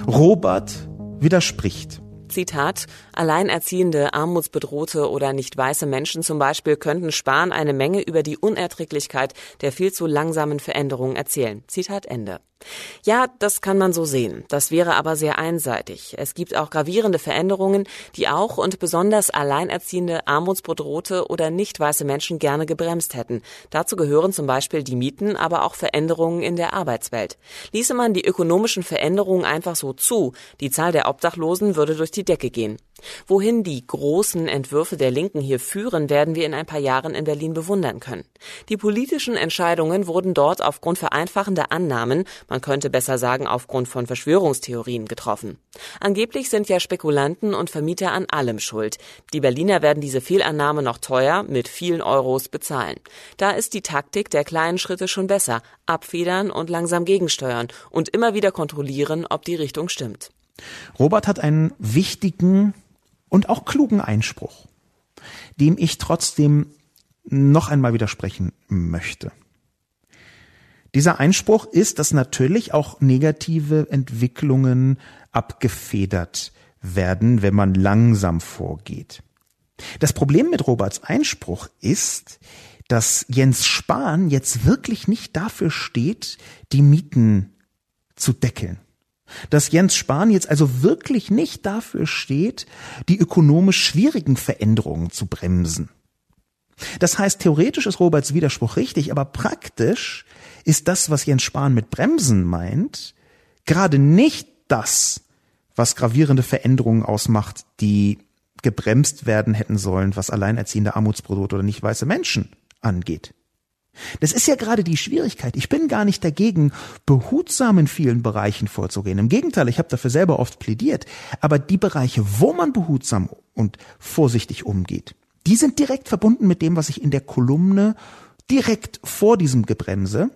Robert widerspricht. Zitat, Alleinerziehende, Armutsbedrohte oder nicht weiße Menschen zum Beispiel könnten Spahn eine Menge über die Unerträglichkeit der viel zu langsamen Veränderungen erzählen. Zitat Ende. Ja, das kann man so sehen. Das wäre aber sehr einseitig. Es gibt auch gravierende Veränderungen, die auch und besonders alleinerziehende, armutsbedrohte oder nicht weiße Menschen gerne gebremst hätten. Dazu gehören zum Beispiel die Mieten, aber auch Veränderungen in der Arbeitswelt. Ließe man die ökonomischen Veränderungen einfach so zu, die Zahl der Obdachlosen würde durch die Decke gehen. Wohin die großen Entwürfe der Linken hier führen, werden wir in ein paar Jahren in Berlin bewundern können. Die politischen Entscheidungen wurden dort aufgrund vereinfachender Annahmen, man könnte besser sagen aufgrund von Verschwörungstheorien getroffen. Angeblich sind ja Spekulanten und Vermieter an allem schuld. Die Berliner werden diese Fehlannahme noch teuer mit vielen Euros bezahlen. Da ist die Taktik der kleinen Schritte schon besser. Abfedern und langsam gegensteuern und immer wieder kontrollieren, ob die Richtung stimmt. Robert hat einen wichtigen und auch klugen Einspruch, dem ich trotzdem noch einmal widersprechen möchte. Dieser Einspruch ist, dass natürlich auch negative Entwicklungen abgefedert werden, wenn man langsam vorgeht. Das Problem mit Roberts Einspruch ist, dass Jens Spahn jetzt wirklich nicht dafür steht, die Mieten zu deckeln. Dass Jens Spahn jetzt also wirklich nicht dafür steht, die ökonomisch schwierigen Veränderungen zu bremsen. Das heißt, theoretisch ist Roberts Widerspruch richtig, aber praktisch ist das, was Jens Spahn mit Bremsen meint, gerade nicht das, was gravierende Veränderungen ausmacht, die gebremst werden hätten sollen, was alleinerziehende Armutsbrot oder nicht weiße Menschen angeht. Das ist ja gerade die Schwierigkeit. Ich bin gar nicht dagegen, behutsam in vielen Bereichen vorzugehen. Im Gegenteil, ich habe dafür selber oft plädiert. Aber die Bereiche, wo man behutsam und vorsichtig umgeht, die sind direkt verbunden mit dem, was ich in der Kolumne direkt vor diesem Gebremse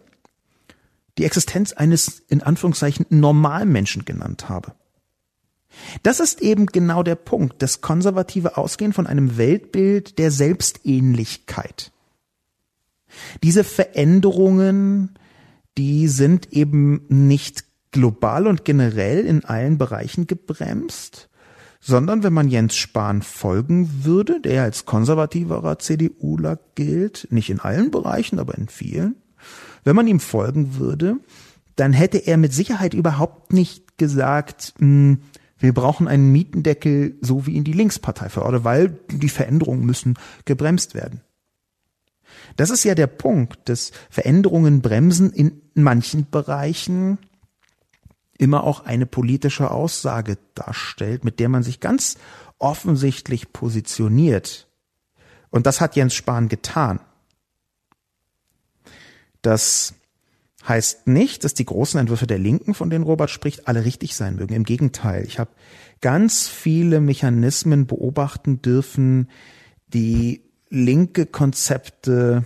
die Existenz eines in Anführungszeichen Normalmenschen genannt habe. Das ist eben genau der Punkt, das konservative Ausgehen von einem Weltbild der Selbstähnlichkeit. Diese Veränderungen, die sind eben nicht global und generell in allen Bereichen gebremst, sondern wenn man Jens Spahn folgen würde, der als konservativerer CDUler gilt, nicht in allen Bereichen, aber in vielen, wenn man ihm folgen würde, dann hätte er mit Sicherheit überhaupt nicht gesagt, hm, wir brauchen einen Mietendeckel, so wie ihn die Linkspartei verordnet, weil die Veränderungen müssen gebremst werden. Das ist ja der Punkt, dass Veränderungen bremsen in manchen Bereichen immer auch eine politische Aussage darstellt, mit der man sich ganz offensichtlich positioniert. Und das hat Jens Spahn getan. Das heißt nicht, dass die großen Entwürfe der Linken, von denen Robert spricht, alle richtig sein mögen. Im Gegenteil, ich habe ganz viele Mechanismen beobachten dürfen, die linke Konzepte,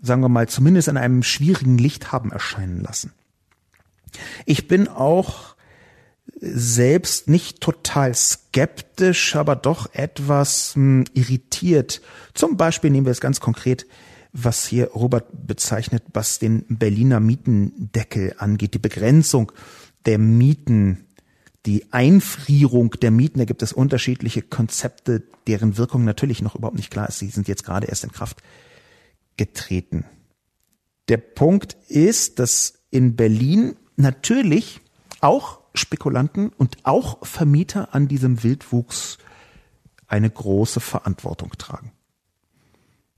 sagen wir mal, zumindest in einem schwierigen Licht haben erscheinen lassen. Ich bin auch selbst nicht total skeptisch, aber doch etwas hm, irritiert. Zum Beispiel nehmen wir es ganz konkret, was hier Robert bezeichnet, was den Berliner Mietendeckel angeht, die Begrenzung der Mieten die Einfrierung der Mieten, da gibt es unterschiedliche Konzepte, deren Wirkung natürlich noch überhaupt nicht klar ist. Sie sind jetzt gerade erst in Kraft getreten. Der Punkt ist, dass in Berlin natürlich auch Spekulanten und auch Vermieter an diesem Wildwuchs eine große Verantwortung tragen.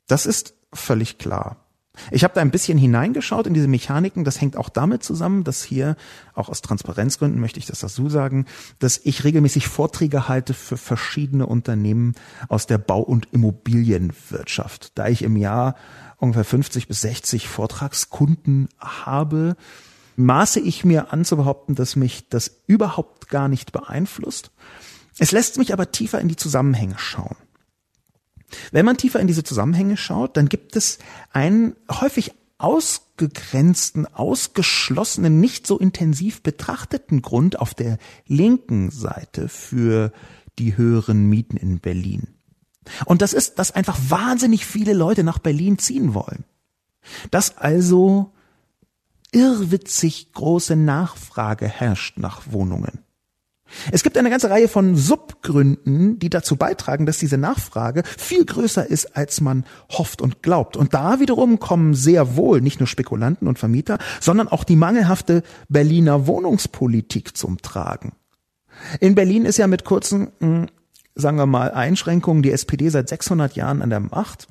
Das ist völlig klar. Ich habe da ein bisschen hineingeschaut in diese Mechaniken. Das hängt auch damit zusammen, dass hier, auch aus Transparenzgründen möchte ich das dazu sagen, dass ich regelmäßig Vorträge halte für verschiedene Unternehmen aus der Bau- und Immobilienwirtschaft. Da ich im Jahr ungefähr 50 bis 60 Vortragskunden habe, maße ich mir an zu behaupten, dass mich das überhaupt gar nicht beeinflusst. Es lässt mich aber tiefer in die Zusammenhänge schauen. Wenn man tiefer in diese Zusammenhänge schaut, dann gibt es einen häufig ausgegrenzten, ausgeschlossenen, nicht so intensiv betrachteten Grund auf der linken Seite für die höheren Mieten in Berlin. Und das ist, dass einfach wahnsinnig viele Leute nach Berlin ziehen wollen. Dass also irrwitzig große Nachfrage herrscht nach Wohnungen. Es gibt eine ganze Reihe von Subgründen, die dazu beitragen, dass diese Nachfrage viel größer ist, als man hofft und glaubt. Und da wiederum kommen sehr wohl nicht nur Spekulanten und Vermieter, sondern auch die mangelhafte Berliner Wohnungspolitik zum Tragen. In Berlin ist ja mit kurzen, hm, sagen wir mal, Einschränkungen die SPD seit 600 Jahren an der Macht.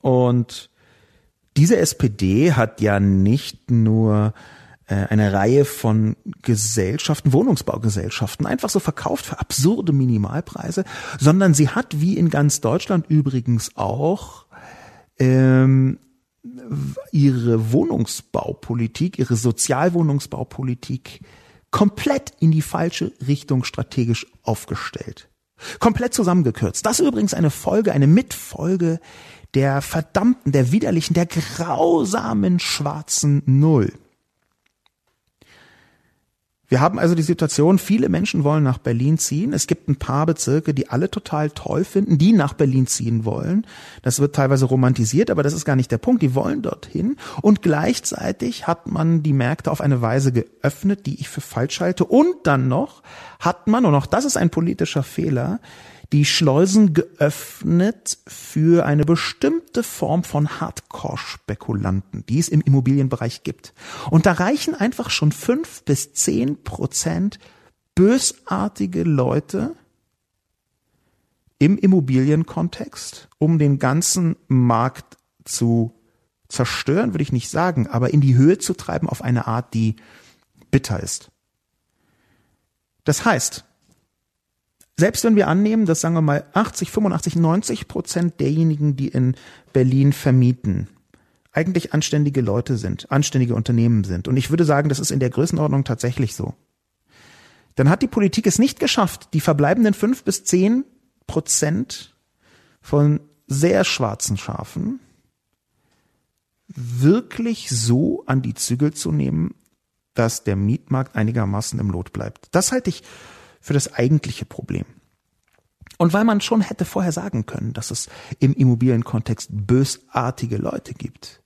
Und diese SPD hat ja nicht nur eine Reihe von Gesellschaften, Wohnungsbaugesellschaften, einfach so verkauft für absurde Minimalpreise, sondern sie hat, wie in ganz Deutschland übrigens auch, ähm, ihre Wohnungsbaupolitik, ihre Sozialwohnungsbaupolitik komplett in die falsche Richtung strategisch aufgestellt. Komplett zusammengekürzt. Das ist übrigens eine Folge, eine Mitfolge der verdammten, der widerlichen, der grausamen schwarzen Null. Wir haben also die Situation, viele Menschen wollen nach Berlin ziehen. Es gibt ein paar Bezirke, die alle total toll finden, die nach Berlin ziehen wollen. Das wird teilweise romantisiert, aber das ist gar nicht der Punkt. Die wollen dorthin. Und gleichzeitig hat man die Märkte auf eine Weise geöffnet, die ich für falsch halte. Und dann noch hat man, und auch das ist ein politischer Fehler, die Schleusen geöffnet für eine bestimmte Form von Hardcore-Spekulanten, die es im Immobilienbereich gibt. Und da reichen einfach schon fünf bis zehn Prozent bösartige Leute im Immobilienkontext, um den ganzen Markt zu zerstören, würde ich nicht sagen, aber in die Höhe zu treiben auf eine Art, die bitter ist. Das heißt, selbst wenn wir annehmen, dass sagen wir mal 80, 85, 90 Prozent derjenigen, die in Berlin vermieten, eigentlich anständige Leute sind, anständige Unternehmen sind. Und ich würde sagen, das ist in der Größenordnung tatsächlich so. Dann hat die Politik es nicht geschafft, die verbleibenden fünf bis zehn Prozent von sehr schwarzen Schafen wirklich so an die Zügel zu nehmen, dass der Mietmarkt einigermaßen im Lot bleibt. Das halte ich für das eigentliche Problem. Und weil man schon hätte vorher sagen können, dass es im Immobilienkontext bösartige Leute gibt,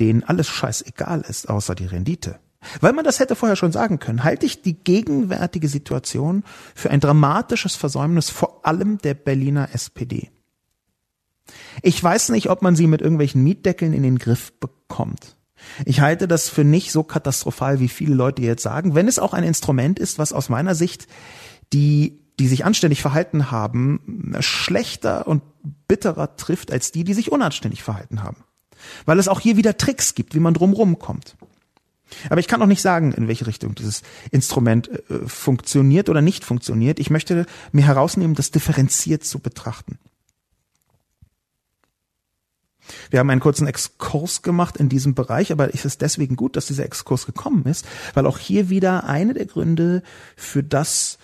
denen alles scheißegal ist, außer die Rendite. Weil man das hätte vorher schon sagen können, halte ich die gegenwärtige Situation für ein dramatisches Versäumnis vor allem der Berliner SPD. Ich weiß nicht, ob man sie mit irgendwelchen Mietdeckeln in den Griff bekommt. Ich halte das für nicht so katastrophal, wie viele Leute jetzt sagen, wenn es auch ein Instrument ist, was aus meiner Sicht die, die sich anständig verhalten haben, schlechter und bitterer trifft als die, die sich unanständig verhalten haben. Weil es auch hier wieder Tricks gibt, wie man drumrum kommt. Aber ich kann auch nicht sagen, in welche Richtung dieses Instrument äh, funktioniert oder nicht funktioniert. Ich möchte mir herausnehmen, das differenziert zu betrachten. Wir haben einen kurzen Exkurs gemacht in diesem Bereich, aber es ist deswegen gut, dass dieser Exkurs gekommen ist, weil auch hier wieder eine der Gründe für das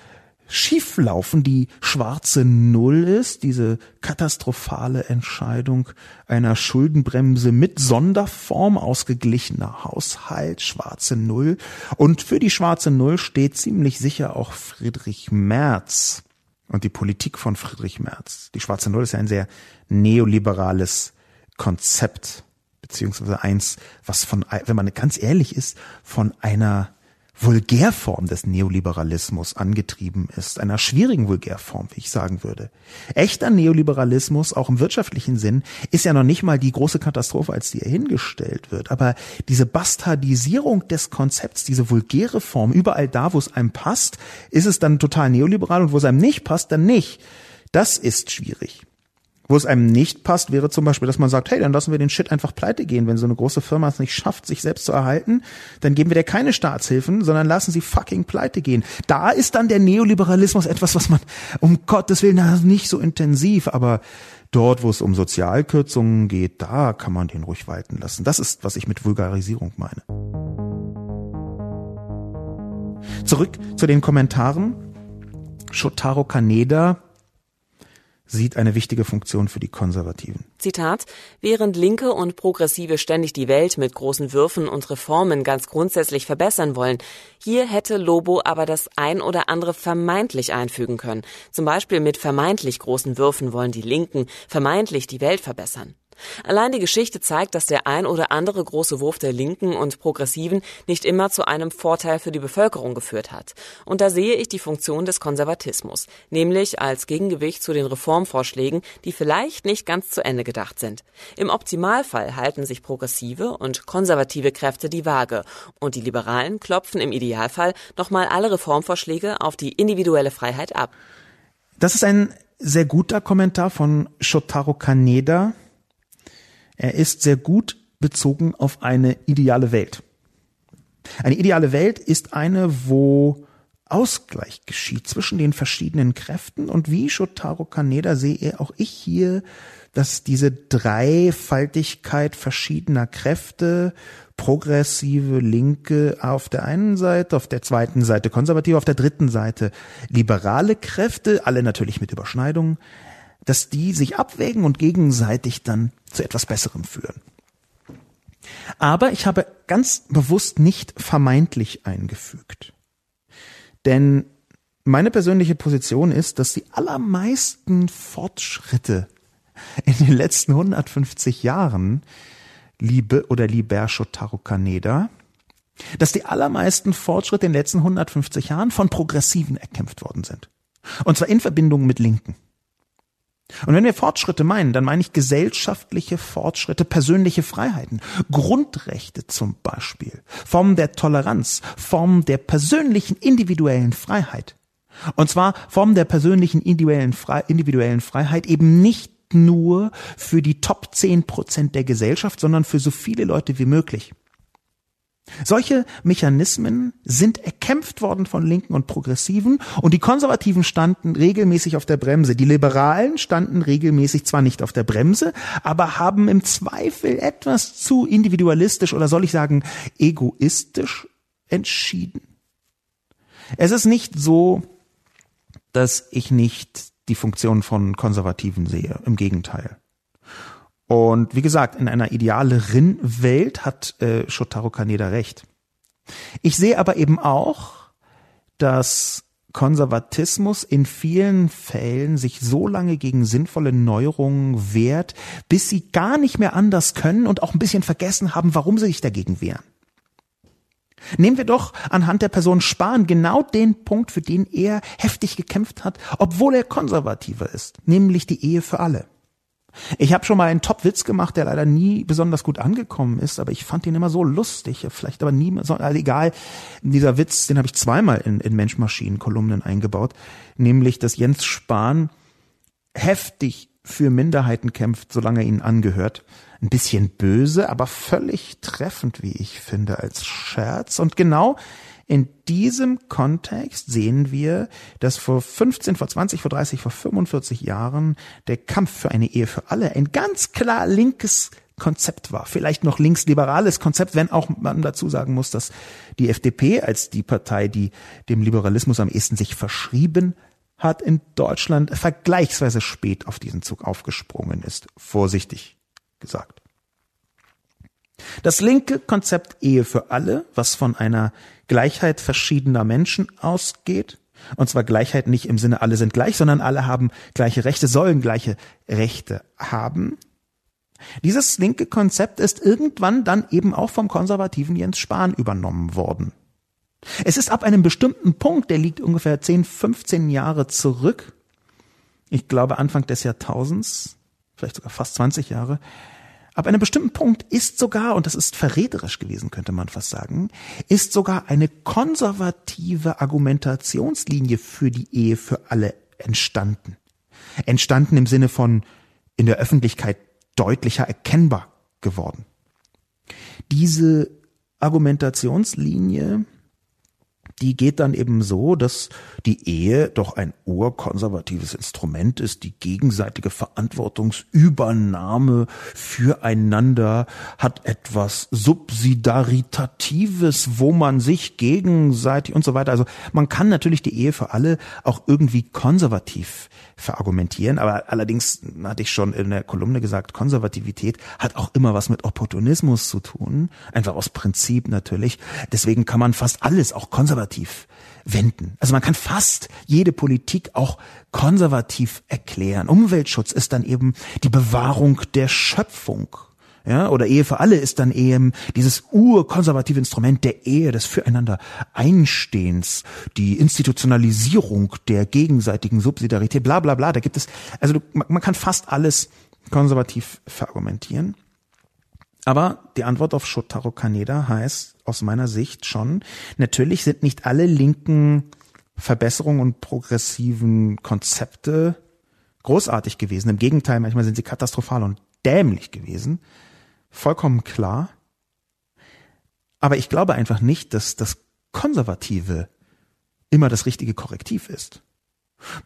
Schieflaufen die schwarze Null ist, diese katastrophale Entscheidung einer Schuldenbremse mit Sonderform, ausgeglichener Haushalt, schwarze Null. Und für die schwarze Null steht ziemlich sicher auch Friedrich Merz und die Politik von Friedrich Merz. Die schwarze Null ist ja ein sehr neoliberales Konzept, beziehungsweise eins, was von, wenn man ganz ehrlich ist, von einer Vulgärform des Neoliberalismus angetrieben ist, einer schwierigen Vulgärform, wie ich sagen würde. Echter Neoliberalismus, auch im wirtschaftlichen Sinn, ist ja noch nicht mal die große Katastrophe, als die er hingestellt wird. Aber diese Bastardisierung des Konzepts, diese vulgäre Form, überall da, wo es einem passt, ist es dann total neoliberal und wo es einem nicht passt, dann nicht. Das ist schwierig. Wo es einem nicht passt, wäre zum Beispiel, dass man sagt, hey, dann lassen wir den Shit einfach pleite gehen. Wenn so eine große Firma es nicht schafft, sich selbst zu erhalten, dann geben wir dir keine Staatshilfen, sondern lassen sie fucking pleite gehen. Da ist dann der Neoliberalismus etwas, was man um Gottes Willen nicht so intensiv, aber dort, wo es um Sozialkürzungen geht, da kann man den ruhig walten lassen. Das ist, was ich mit Vulgarisierung meine. Zurück zu den Kommentaren. Shotaro Kaneda sieht eine wichtige Funktion für die Konservativen. Zitat Während Linke und Progressive ständig die Welt mit großen Würfen und Reformen ganz grundsätzlich verbessern wollen, hier hätte Lobo aber das ein oder andere vermeintlich einfügen können. Zum Beispiel mit vermeintlich großen Würfen wollen die Linken vermeintlich die Welt verbessern. Allein die Geschichte zeigt, dass der ein oder andere große Wurf der Linken und Progressiven nicht immer zu einem Vorteil für die Bevölkerung geführt hat. Und da sehe ich die Funktion des Konservatismus, nämlich als Gegengewicht zu den Reformvorschlägen, die vielleicht nicht ganz zu Ende gedacht sind. Im Optimalfall halten sich progressive und konservative Kräfte die Waage und die Liberalen klopfen im Idealfall nochmal alle Reformvorschläge auf die individuelle Freiheit ab. Das ist ein sehr guter Kommentar von Shotaro Kaneda, er ist sehr gut bezogen auf eine ideale Welt. Eine ideale Welt ist eine, wo Ausgleich geschieht zwischen den verschiedenen Kräften und wie Shotaro Kaneda sehe auch ich hier, dass diese Dreifaltigkeit verschiedener Kräfte, progressive Linke auf der einen Seite, auf der zweiten Seite konservative, auf der dritten Seite liberale Kräfte, alle natürlich mit Überschneidungen, dass die sich abwägen und gegenseitig dann zu etwas Besserem führen. Aber ich habe ganz bewusst nicht vermeintlich eingefügt. Denn meine persönliche Position ist, dass die allermeisten Fortschritte in den letzten 150 Jahren, liebe oder lieber Shotaro Kaneda, dass die allermeisten Fortschritte in den letzten 150 Jahren von Progressiven erkämpft worden sind. Und zwar in Verbindung mit Linken. Und wenn wir Fortschritte meinen, dann meine ich gesellschaftliche Fortschritte, persönliche Freiheiten, Grundrechte zum Beispiel, Formen der Toleranz, Formen der persönlichen individuellen Freiheit. Und zwar Formen der persönlichen individuellen, Fre individuellen Freiheit eben nicht nur für die Top 10 Prozent der Gesellschaft, sondern für so viele Leute wie möglich. Solche Mechanismen sind erkämpft worden von Linken und Progressiven und die Konservativen standen regelmäßig auf der Bremse. Die Liberalen standen regelmäßig zwar nicht auf der Bremse, aber haben im Zweifel etwas zu individualistisch oder soll ich sagen egoistisch entschieden. Es ist nicht so, dass ich nicht die Funktion von Konservativen sehe. Im Gegenteil. Und wie gesagt, in einer idealeren Welt hat äh, Shotaro Kaneda recht. Ich sehe aber eben auch, dass Konservatismus in vielen Fällen sich so lange gegen sinnvolle Neuerungen wehrt, bis sie gar nicht mehr anders können und auch ein bisschen vergessen haben, warum sie sich dagegen wehren. Nehmen wir doch anhand der Person Spahn genau den Punkt, für den er heftig gekämpft hat, obwohl er konservativer ist, nämlich die Ehe für alle. Ich habe schon mal einen Top-Witz gemacht, der leider nie besonders gut angekommen ist, aber ich fand ihn immer so lustig, vielleicht aber nie, also egal. Dieser Witz, den habe ich zweimal in, in Mensch-Maschinen-Kolumnen eingebaut, nämlich, dass Jens Spahn heftig für Minderheiten kämpft, solange er ihnen angehört. Ein bisschen böse, aber völlig treffend, wie ich finde, als Scherz. Und genau in diesem Kontext sehen wir, dass vor 15, vor 20, vor 30, vor 45 Jahren der Kampf für eine Ehe für alle ein ganz klar linkes Konzept war. Vielleicht noch linksliberales Konzept, wenn auch man dazu sagen muss, dass die FDP als die Partei, die dem Liberalismus am ehesten sich verschrieben hat in Deutschland, vergleichsweise spät auf diesen Zug aufgesprungen ist. Vorsichtig gesagt. Das linke Konzept Ehe für alle, was von einer Gleichheit verschiedener Menschen ausgeht, und zwar Gleichheit nicht im Sinne alle sind gleich, sondern alle haben gleiche Rechte, sollen gleiche Rechte haben. Dieses linke Konzept ist irgendwann dann eben auch vom konservativen Jens Spahn übernommen worden. Es ist ab einem bestimmten Punkt, der liegt ungefähr 10, 15 Jahre zurück, ich glaube Anfang des Jahrtausends, vielleicht sogar fast 20 Jahre, Ab einem bestimmten Punkt ist sogar, und das ist verräterisch gewesen, könnte man fast sagen, ist sogar eine konservative Argumentationslinie für die Ehe für alle entstanden. Entstanden im Sinne von in der Öffentlichkeit deutlicher erkennbar geworden. Diese Argumentationslinie die geht dann eben so, dass die Ehe doch ein urkonservatives Instrument ist, die gegenseitige Verantwortungsübernahme füreinander hat etwas Subsidaritatives, wo man sich gegenseitig und so weiter. Also man kann natürlich die Ehe für alle auch irgendwie konservativ verargumentieren, aber allerdings hatte ich schon in der Kolumne gesagt, Konservativität hat auch immer was mit Opportunismus zu tun, einfach aus Prinzip natürlich. Deswegen kann man fast alles auch konservativ konservativ wenden. Also man kann fast jede Politik auch konservativ erklären. Umweltschutz ist dann eben die Bewahrung der Schöpfung. Ja, oder Ehe für alle ist dann eben dieses urkonservative Instrument der Ehe, des Füreinander Einstehens, die Institutionalisierung der gegenseitigen Subsidiarität, bla bla bla. Da gibt es, also man kann fast alles konservativ verargumentieren. Aber die Antwort auf Shotaro Kaneda heißt aus meiner Sicht schon, natürlich sind nicht alle linken Verbesserungen und progressiven Konzepte großartig gewesen. Im Gegenteil, manchmal sind sie katastrophal und dämlich gewesen. Vollkommen klar. Aber ich glaube einfach nicht, dass das Konservative immer das richtige Korrektiv ist.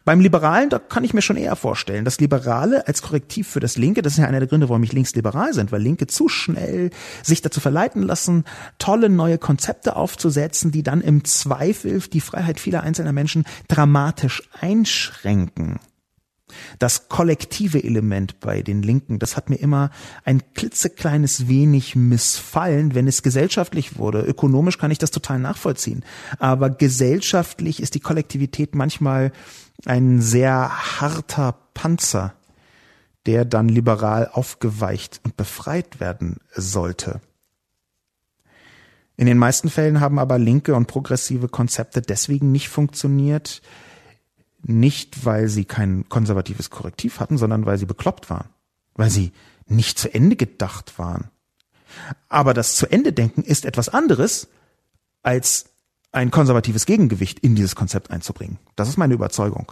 Beim Liberalen, da kann ich mir schon eher vorstellen, das Liberale als Korrektiv für das Linke, das ist ja einer der Gründe, warum ich linksliberal sind, weil Linke zu schnell sich dazu verleiten lassen, tolle neue Konzepte aufzusetzen, die dann im Zweifel die Freiheit vieler einzelner Menschen dramatisch einschränken. Das kollektive Element bei den Linken, das hat mir immer ein klitzekleines wenig missfallen, wenn es gesellschaftlich wurde. Ökonomisch kann ich das total nachvollziehen. Aber gesellschaftlich ist die Kollektivität manchmal ein sehr harter Panzer, der dann liberal aufgeweicht und befreit werden sollte. In den meisten Fällen haben aber linke und progressive Konzepte deswegen nicht funktioniert, nicht, weil sie kein konservatives Korrektiv hatten, sondern weil sie bekloppt waren. Weil sie nicht zu Ende gedacht waren. Aber das zu Ende denken ist etwas anderes, als ein konservatives Gegengewicht in dieses Konzept einzubringen. Das ist meine Überzeugung.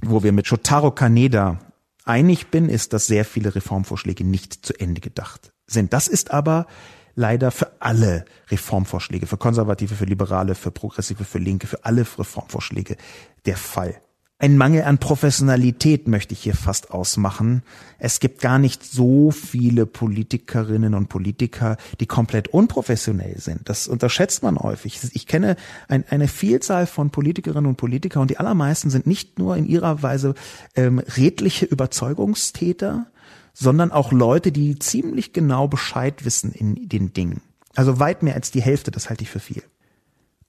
Wo wir mit Shotaro Kaneda einig bin, ist, dass sehr viele Reformvorschläge nicht zu Ende gedacht sind. Das ist aber leider für alle Reformvorschläge, für Konservative, für Liberale, für Progressive, für Linke, für alle Reformvorschläge der Fall. Ein Mangel an Professionalität möchte ich hier fast ausmachen. Es gibt gar nicht so viele Politikerinnen und Politiker, die komplett unprofessionell sind. Das unterschätzt man häufig. Ich kenne ein, eine Vielzahl von Politikerinnen und Politikern und die allermeisten sind nicht nur in ihrer Weise ähm, redliche Überzeugungstäter, sondern auch Leute, die ziemlich genau Bescheid wissen in den Dingen. Also weit mehr als die Hälfte, das halte ich für viel.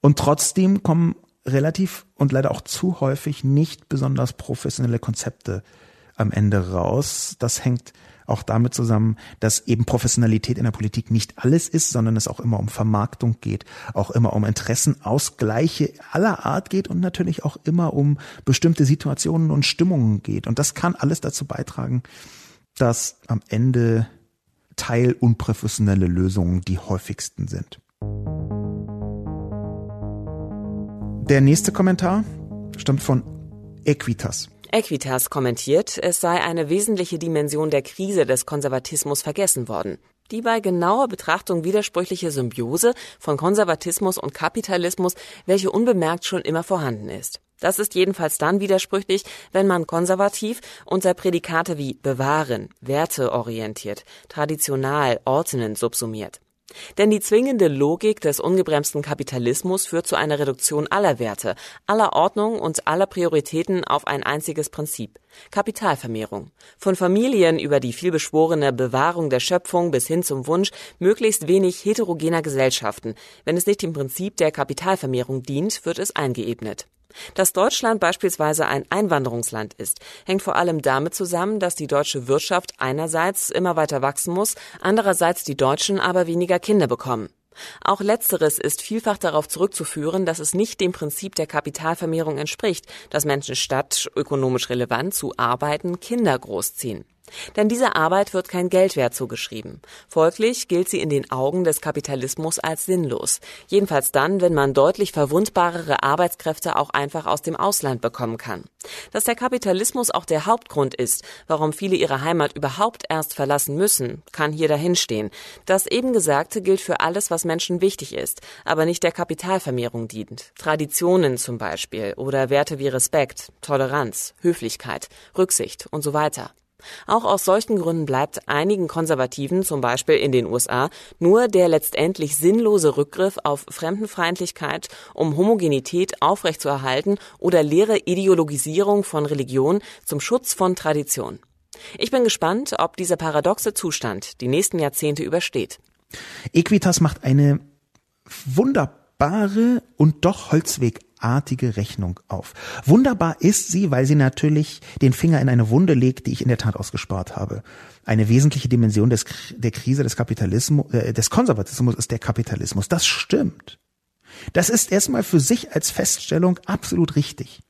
Und trotzdem kommen relativ und leider auch zu häufig nicht besonders professionelle Konzepte am Ende raus. Das hängt auch damit zusammen, dass eben Professionalität in der Politik nicht alles ist, sondern es auch immer um Vermarktung geht, auch immer um Interessenausgleiche aller Art geht und natürlich auch immer um bestimmte Situationen und Stimmungen geht. Und das kann alles dazu beitragen, dass am Ende teilunprofessionelle Lösungen die häufigsten sind. Der nächste Kommentar stammt von Equitas. Equitas kommentiert, es sei eine wesentliche Dimension der Krise des Konservatismus vergessen worden. Die bei genauer Betrachtung widersprüchliche Symbiose von Konservatismus und Kapitalismus, welche unbemerkt schon immer vorhanden ist. Das ist jedenfalls dann widersprüchlich, wenn man konservativ unter Prädikate wie bewahren, werteorientiert, traditional, ordnen subsumiert. Denn die zwingende Logik des ungebremsten Kapitalismus führt zu einer Reduktion aller Werte, aller Ordnung und aller Prioritäten auf ein einziges Prinzip Kapitalvermehrung. Von Familien über die vielbeschworene Bewahrung der Schöpfung bis hin zum Wunsch möglichst wenig heterogener Gesellschaften. Wenn es nicht dem Prinzip der Kapitalvermehrung dient, wird es eingeebnet. Dass Deutschland beispielsweise ein Einwanderungsland ist, hängt vor allem damit zusammen, dass die deutsche Wirtschaft einerseits immer weiter wachsen muss, andererseits die Deutschen aber weniger Kinder bekommen. Auch letzteres ist vielfach darauf zurückzuführen, dass es nicht dem Prinzip der Kapitalvermehrung entspricht, dass Menschen statt ökonomisch relevant zu arbeiten Kinder großziehen. Denn dieser Arbeit wird kein Geldwert zugeschrieben. Folglich gilt sie in den Augen des Kapitalismus als sinnlos. Jedenfalls dann, wenn man deutlich verwundbarere Arbeitskräfte auch einfach aus dem Ausland bekommen kann. Dass der Kapitalismus auch der Hauptgrund ist, warum viele ihre Heimat überhaupt erst verlassen müssen, kann hier dahinstehen. Das eben Gesagte gilt für alles, was Menschen wichtig ist, aber nicht der Kapitalvermehrung dient. Traditionen zum Beispiel oder Werte wie Respekt, Toleranz, Höflichkeit, Rücksicht und so weiter. Auch aus solchen Gründen bleibt einigen Konservativen, zum Beispiel in den USA, nur der letztendlich sinnlose Rückgriff auf Fremdenfeindlichkeit, um Homogenität aufrechtzuerhalten oder leere Ideologisierung von Religion zum Schutz von Tradition. Ich bin gespannt, ob dieser paradoxe Zustand die nächsten Jahrzehnte übersteht. Equitas macht eine wunderbare und doch Holzweg artige Rechnung auf. Wunderbar ist sie, weil sie natürlich den Finger in eine Wunde legt, die ich in der Tat ausgespart habe. Eine wesentliche Dimension des, der Krise des Kapitalismus, äh, des Konservatismus ist der Kapitalismus. Das stimmt. Das ist erstmal für sich als Feststellung absolut richtig.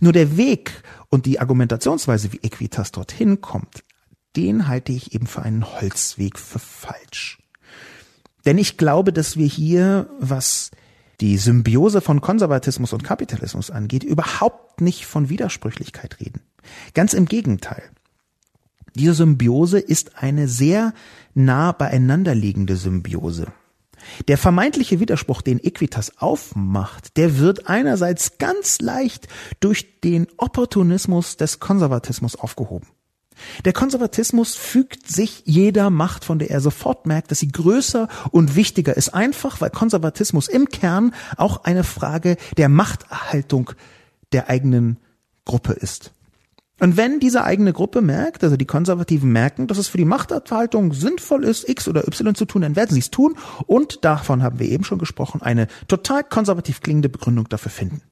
Nur der Weg und die Argumentationsweise, wie Equitas dorthin kommt, den halte ich eben für einen Holzweg für falsch. Denn ich glaube, dass wir hier, was die Symbiose von Konservatismus und Kapitalismus angeht, überhaupt nicht von Widersprüchlichkeit reden. Ganz im Gegenteil. Diese Symbiose ist eine sehr nah beieinander liegende Symbiose. Der vermeintliche Widerspruch, den Equitas aufmacht, der wird einerseits ganz leicht durch den Opportunismus des Konservatismus aufgehoben. Der Konservatismus fügt sich jeder Macht, von der er sofort merkt, dass sie größer und wichtiger ist, einfach weil Konservatismus im Kern auch eine Frage der Machterhaltung der eigenen Gruppe ist. Und wenn diese eigene Gruppe merkt, also die Konservativen merken, dass es für die Machterhaltung sinnvoll ist, X oder Y zu tun, dann werden sie es tun und davon haben wir eben schon gesprochen, eine total konservativ klingende Begründung dafür finden.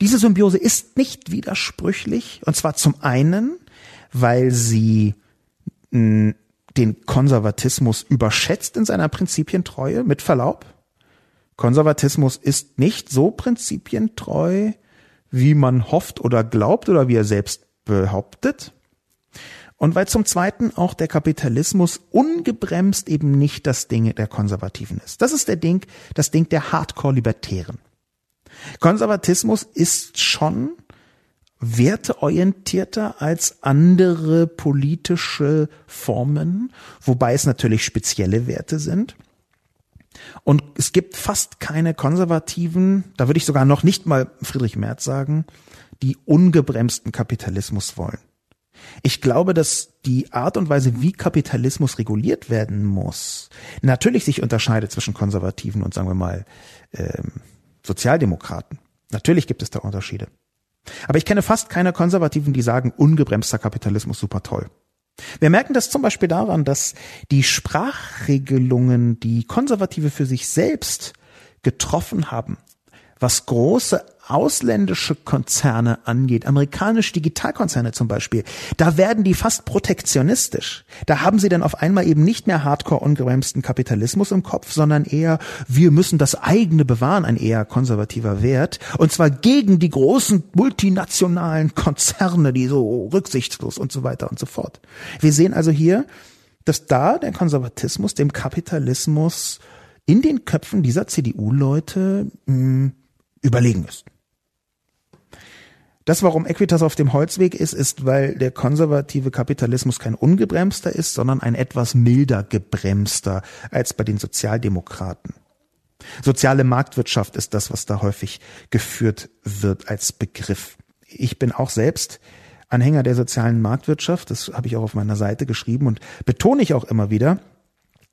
Diese Symbiose ist nicht widersprüchlich, und zwar zum einen, weil sie mh, den Konservatismus überschätzt in seiner Prinzipientreue, mit Verlaub. Konservatismus ist nicht so prinzipientreu, wie man hofft oder glaubt oder wie er selbst behauptet. Und weil zum Zweiten auch der Kapitalismus ungebremst eben nicht das Ding der Konservativen ist. Das ist der Ding, das Ding der Hardcore-Libertären. Konservatismus ist schon werteorientierter als andere politische Formen, wobei es natürlich spezielle Werte sind. Und es gibt fast keine Konservativen, da würde ich sogar noch nicht mal Friedrich Merz sagen, die ungebremsten Kapitalismus wollen. Ich glaube, dass die Art und Weise, wie Kapitalismus reguliert werden muss, natürlich sich unterscheidet zwischen Konservativen und sagen wir mal ähm, Sozialdemokraten. Natürlich gibt es da Unterschiede. Aber ich kenne fast keine Konservativen, die sagen, ungebremster Kapitalismus super toll. Wir merken das zum Beispiel daran, dass die Sprachregelungen, die Konservative für sich selbst getroffen haben, was große ausländische Konzerne angeht, amerikanische Digitalkonzerne zum Beispiel, da werden die fast protektionistisch. Da haben sie dann auf einmal eben nicht mehr hardcore ungebremsten Kapitalismus im Kopf, sondern eher, wir müssen das eigene bewahren, ein eher konservativer Wert. Und zwar gegen die großen multinationalen Konzerne, die so rücksichtslos und so weiter und so fort. Wir sehen also hier, dass da der Konservatismus dem Kapitalismus in den Köpfen dieser CDU-Leute hm, überlegen ist. Das, warum Equitas auf dem Holzweg ist, ist, weil der konservative Kapitalismus kein ungebremster ist, sondern ein etwas milder gebremster als bei den Sozialdemokraten. Soziale Marktwirtschaft ist das, was da häufig geführt wird als Begriff. Ich bin auch selbst Anhänger der sozialen Marktwirtschaft, das habe ich auch auf meiner Seite geschrieben und betone ich auch immer wieder,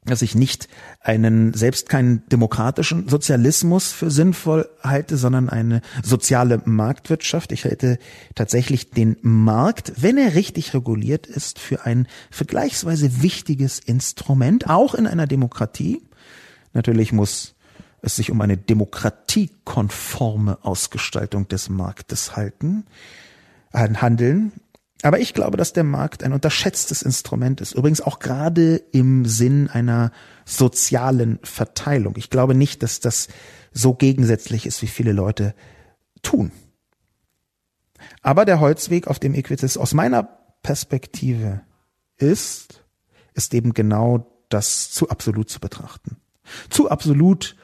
dass ich nicht einen, selbst keinen demokratischen Sozialismus für sinnvoll halte, sondern eine soziale Marktwirtschaft. Ich halte tatsächlich den Markt, wenn er richtig reguliert ist, für ein vergleichsweise wichtiges Instrument, auch in einer Demokratie. Natürlich muss es sich um eine demokratiekonforme Ausgestaltung des Marktes halten, handeln. Aber ich glaube, dass der Markt ein unterschätztes Instrument ist. Übrigens auch gerade im Sinn einer sozialen Verteilung. Ich glaube nicht, dass das so gegensätzlich ist, wie viele Leute tun. Aber der Holzweg, auf dem Equitis aus meiner Perspektive ist, ist eben genau das zu absolut zu betrachten. Zu absolut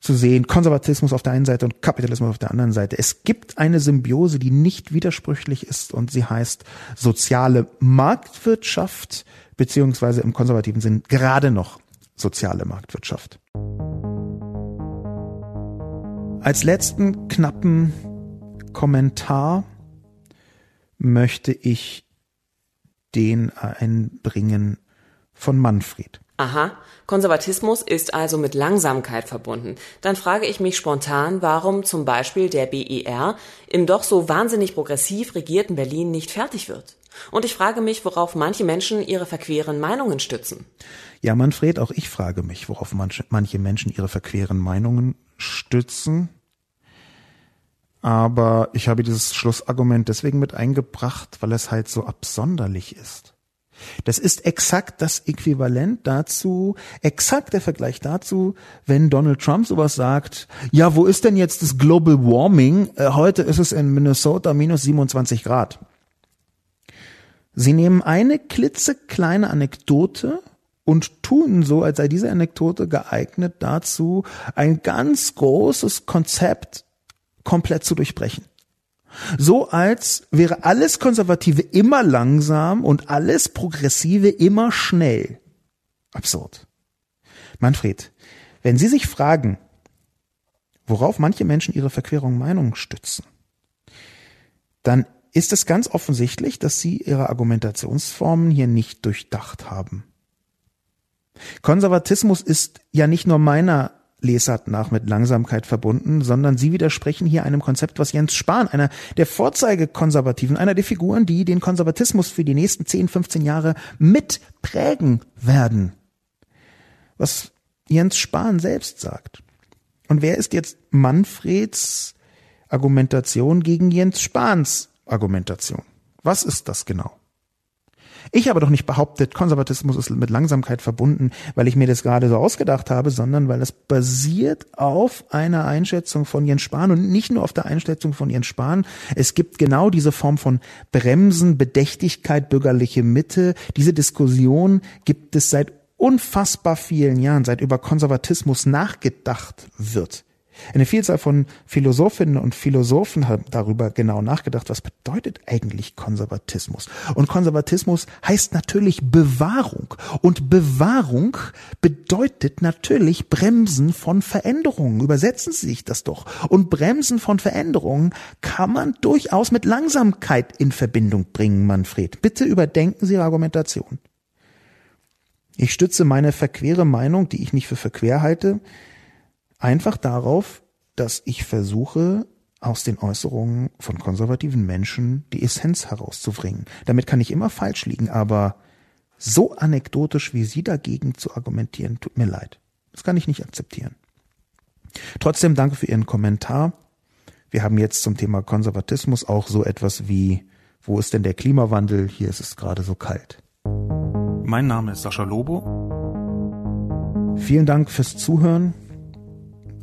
zu sehen, Konservatismus auf der einen Seite und Kapitalismus auf der anderen Seite. Es gibt eine Symbiose, die nicht widersprüchlich ist und sie heißt soziale Marktwirtschaft, beziehungsweise im konservativen Sinn gerade noch soziale Marktwirtschaft. Als letzten knappen Kommentar möchte ich den einbringen von Manfred. Aha, Konservatismus ist also mit Langsamkeit verbunden. Dann frage ich mich spontan, warum zum Beispiel der BER im doch so wahnsinnig progressiv regierten Berlin nicht fertig wird. Und ich frage mich, worauf manche Menschen ihre verqueren Meinungen stützen. Ja, Manfred, auch ich frage mich, worauf manche, Menschen ihre verqueren Meinungen stützen. Aber ich habe dieses Schlussargument deswegen mit eingebracht, weil es halt so absonderlich ist. Das ist exakt das Äquivalent dazu, exakt der Vergleich dazu, wenn Donald Trump sowas sagt, ja, wo ist denn jetzt das Global Warming? Äh, heute ist es in Minnesota minus 27 Grad. Sie nehmen eine klitzekleine Anekdote und tun so, als sei diese Anekdote geeignet dazu, ein ganz großes Konzept komplett zu durchbrechen. So als wäre alles Konservative immer langsam und alles Progressive immer schnell. Absurd. Manfred, wenn Sie sich fragen, worauf manche Menschen ihre Verquerung Meinung stützen, dann ist es ganz offensichtlich, dass Sie Ihre Argumentationsformen hier nicht durchdacht haben. Konservatismus ist ja nicht nur meiner Lesart nach mit Langsamkeit verbunden, sondern sie widersprechen hier einem Konzept, was Jens Spahn, einer der Vorzeigekonservativen, einer der Figuren, die den Konservatismus für die nächsten 10, 15 Jahre mitprägen werden. Was Jens Spahn selbst sagt. Und wer ist jetzt Manfreds Argumentation gegen Jens Spahns Argumentation? Was ist das genau? Ich habe doch nicht behauptet, Konservatismus ist mit Langsamkeit verbunden, weil ich mir das gerade so ausgedacht habe, sondern weil es basiert auf einer Einschätzung von Jens Spahn und nicht nur auf der Einschätzung von Jens Spahn. Es gibt genau diese Form von Bremsen, Bedächtigkeit, bürgerliche Mitte. Diese Diskussion gibt es seit unfassbar vielen Jahren, seit über Konservatismus nachgedacht wird. Eine Vielzahl von Philosophinnen und Philosophen haben darüber genau nachgedacht, was bedeutet eigentlich Konservatismus. Und Konservatismus heißt natürlich Bewahrung. Und Bewahrung bedeutet natürlich Bremsen von Veränderungen. Übersetzen Sie sich das doch. Und Bremsen von Veränderungen kann man durchaus mit Langsamkeit in Verbindung bringen, Manfred. Bitte überdenken Sie Ihre Argumentation. Ich stütze meine verquere Meinung, die ich nicht für verquer halte, Einfach darauf, dass ich versuche, aus den Äußerungen von konservativen Menschen die Essenz herauszubringen. Damit kann ich immer falsch liegen, aber so anekdotisch wie Sie dagegen zu argumentieren, tut mir leid. Das kann ich nicht akzeptieren. Trotzdem danke für Ihren Kommentar. Wir haben jetzt zum Thema Konservatismus auch so etwas wie, wo ist denn der Klimawandel? Hier ist es gerade so kalt. Mein Name ist Sascha Lobo. Vielen Dank fürs Zuhören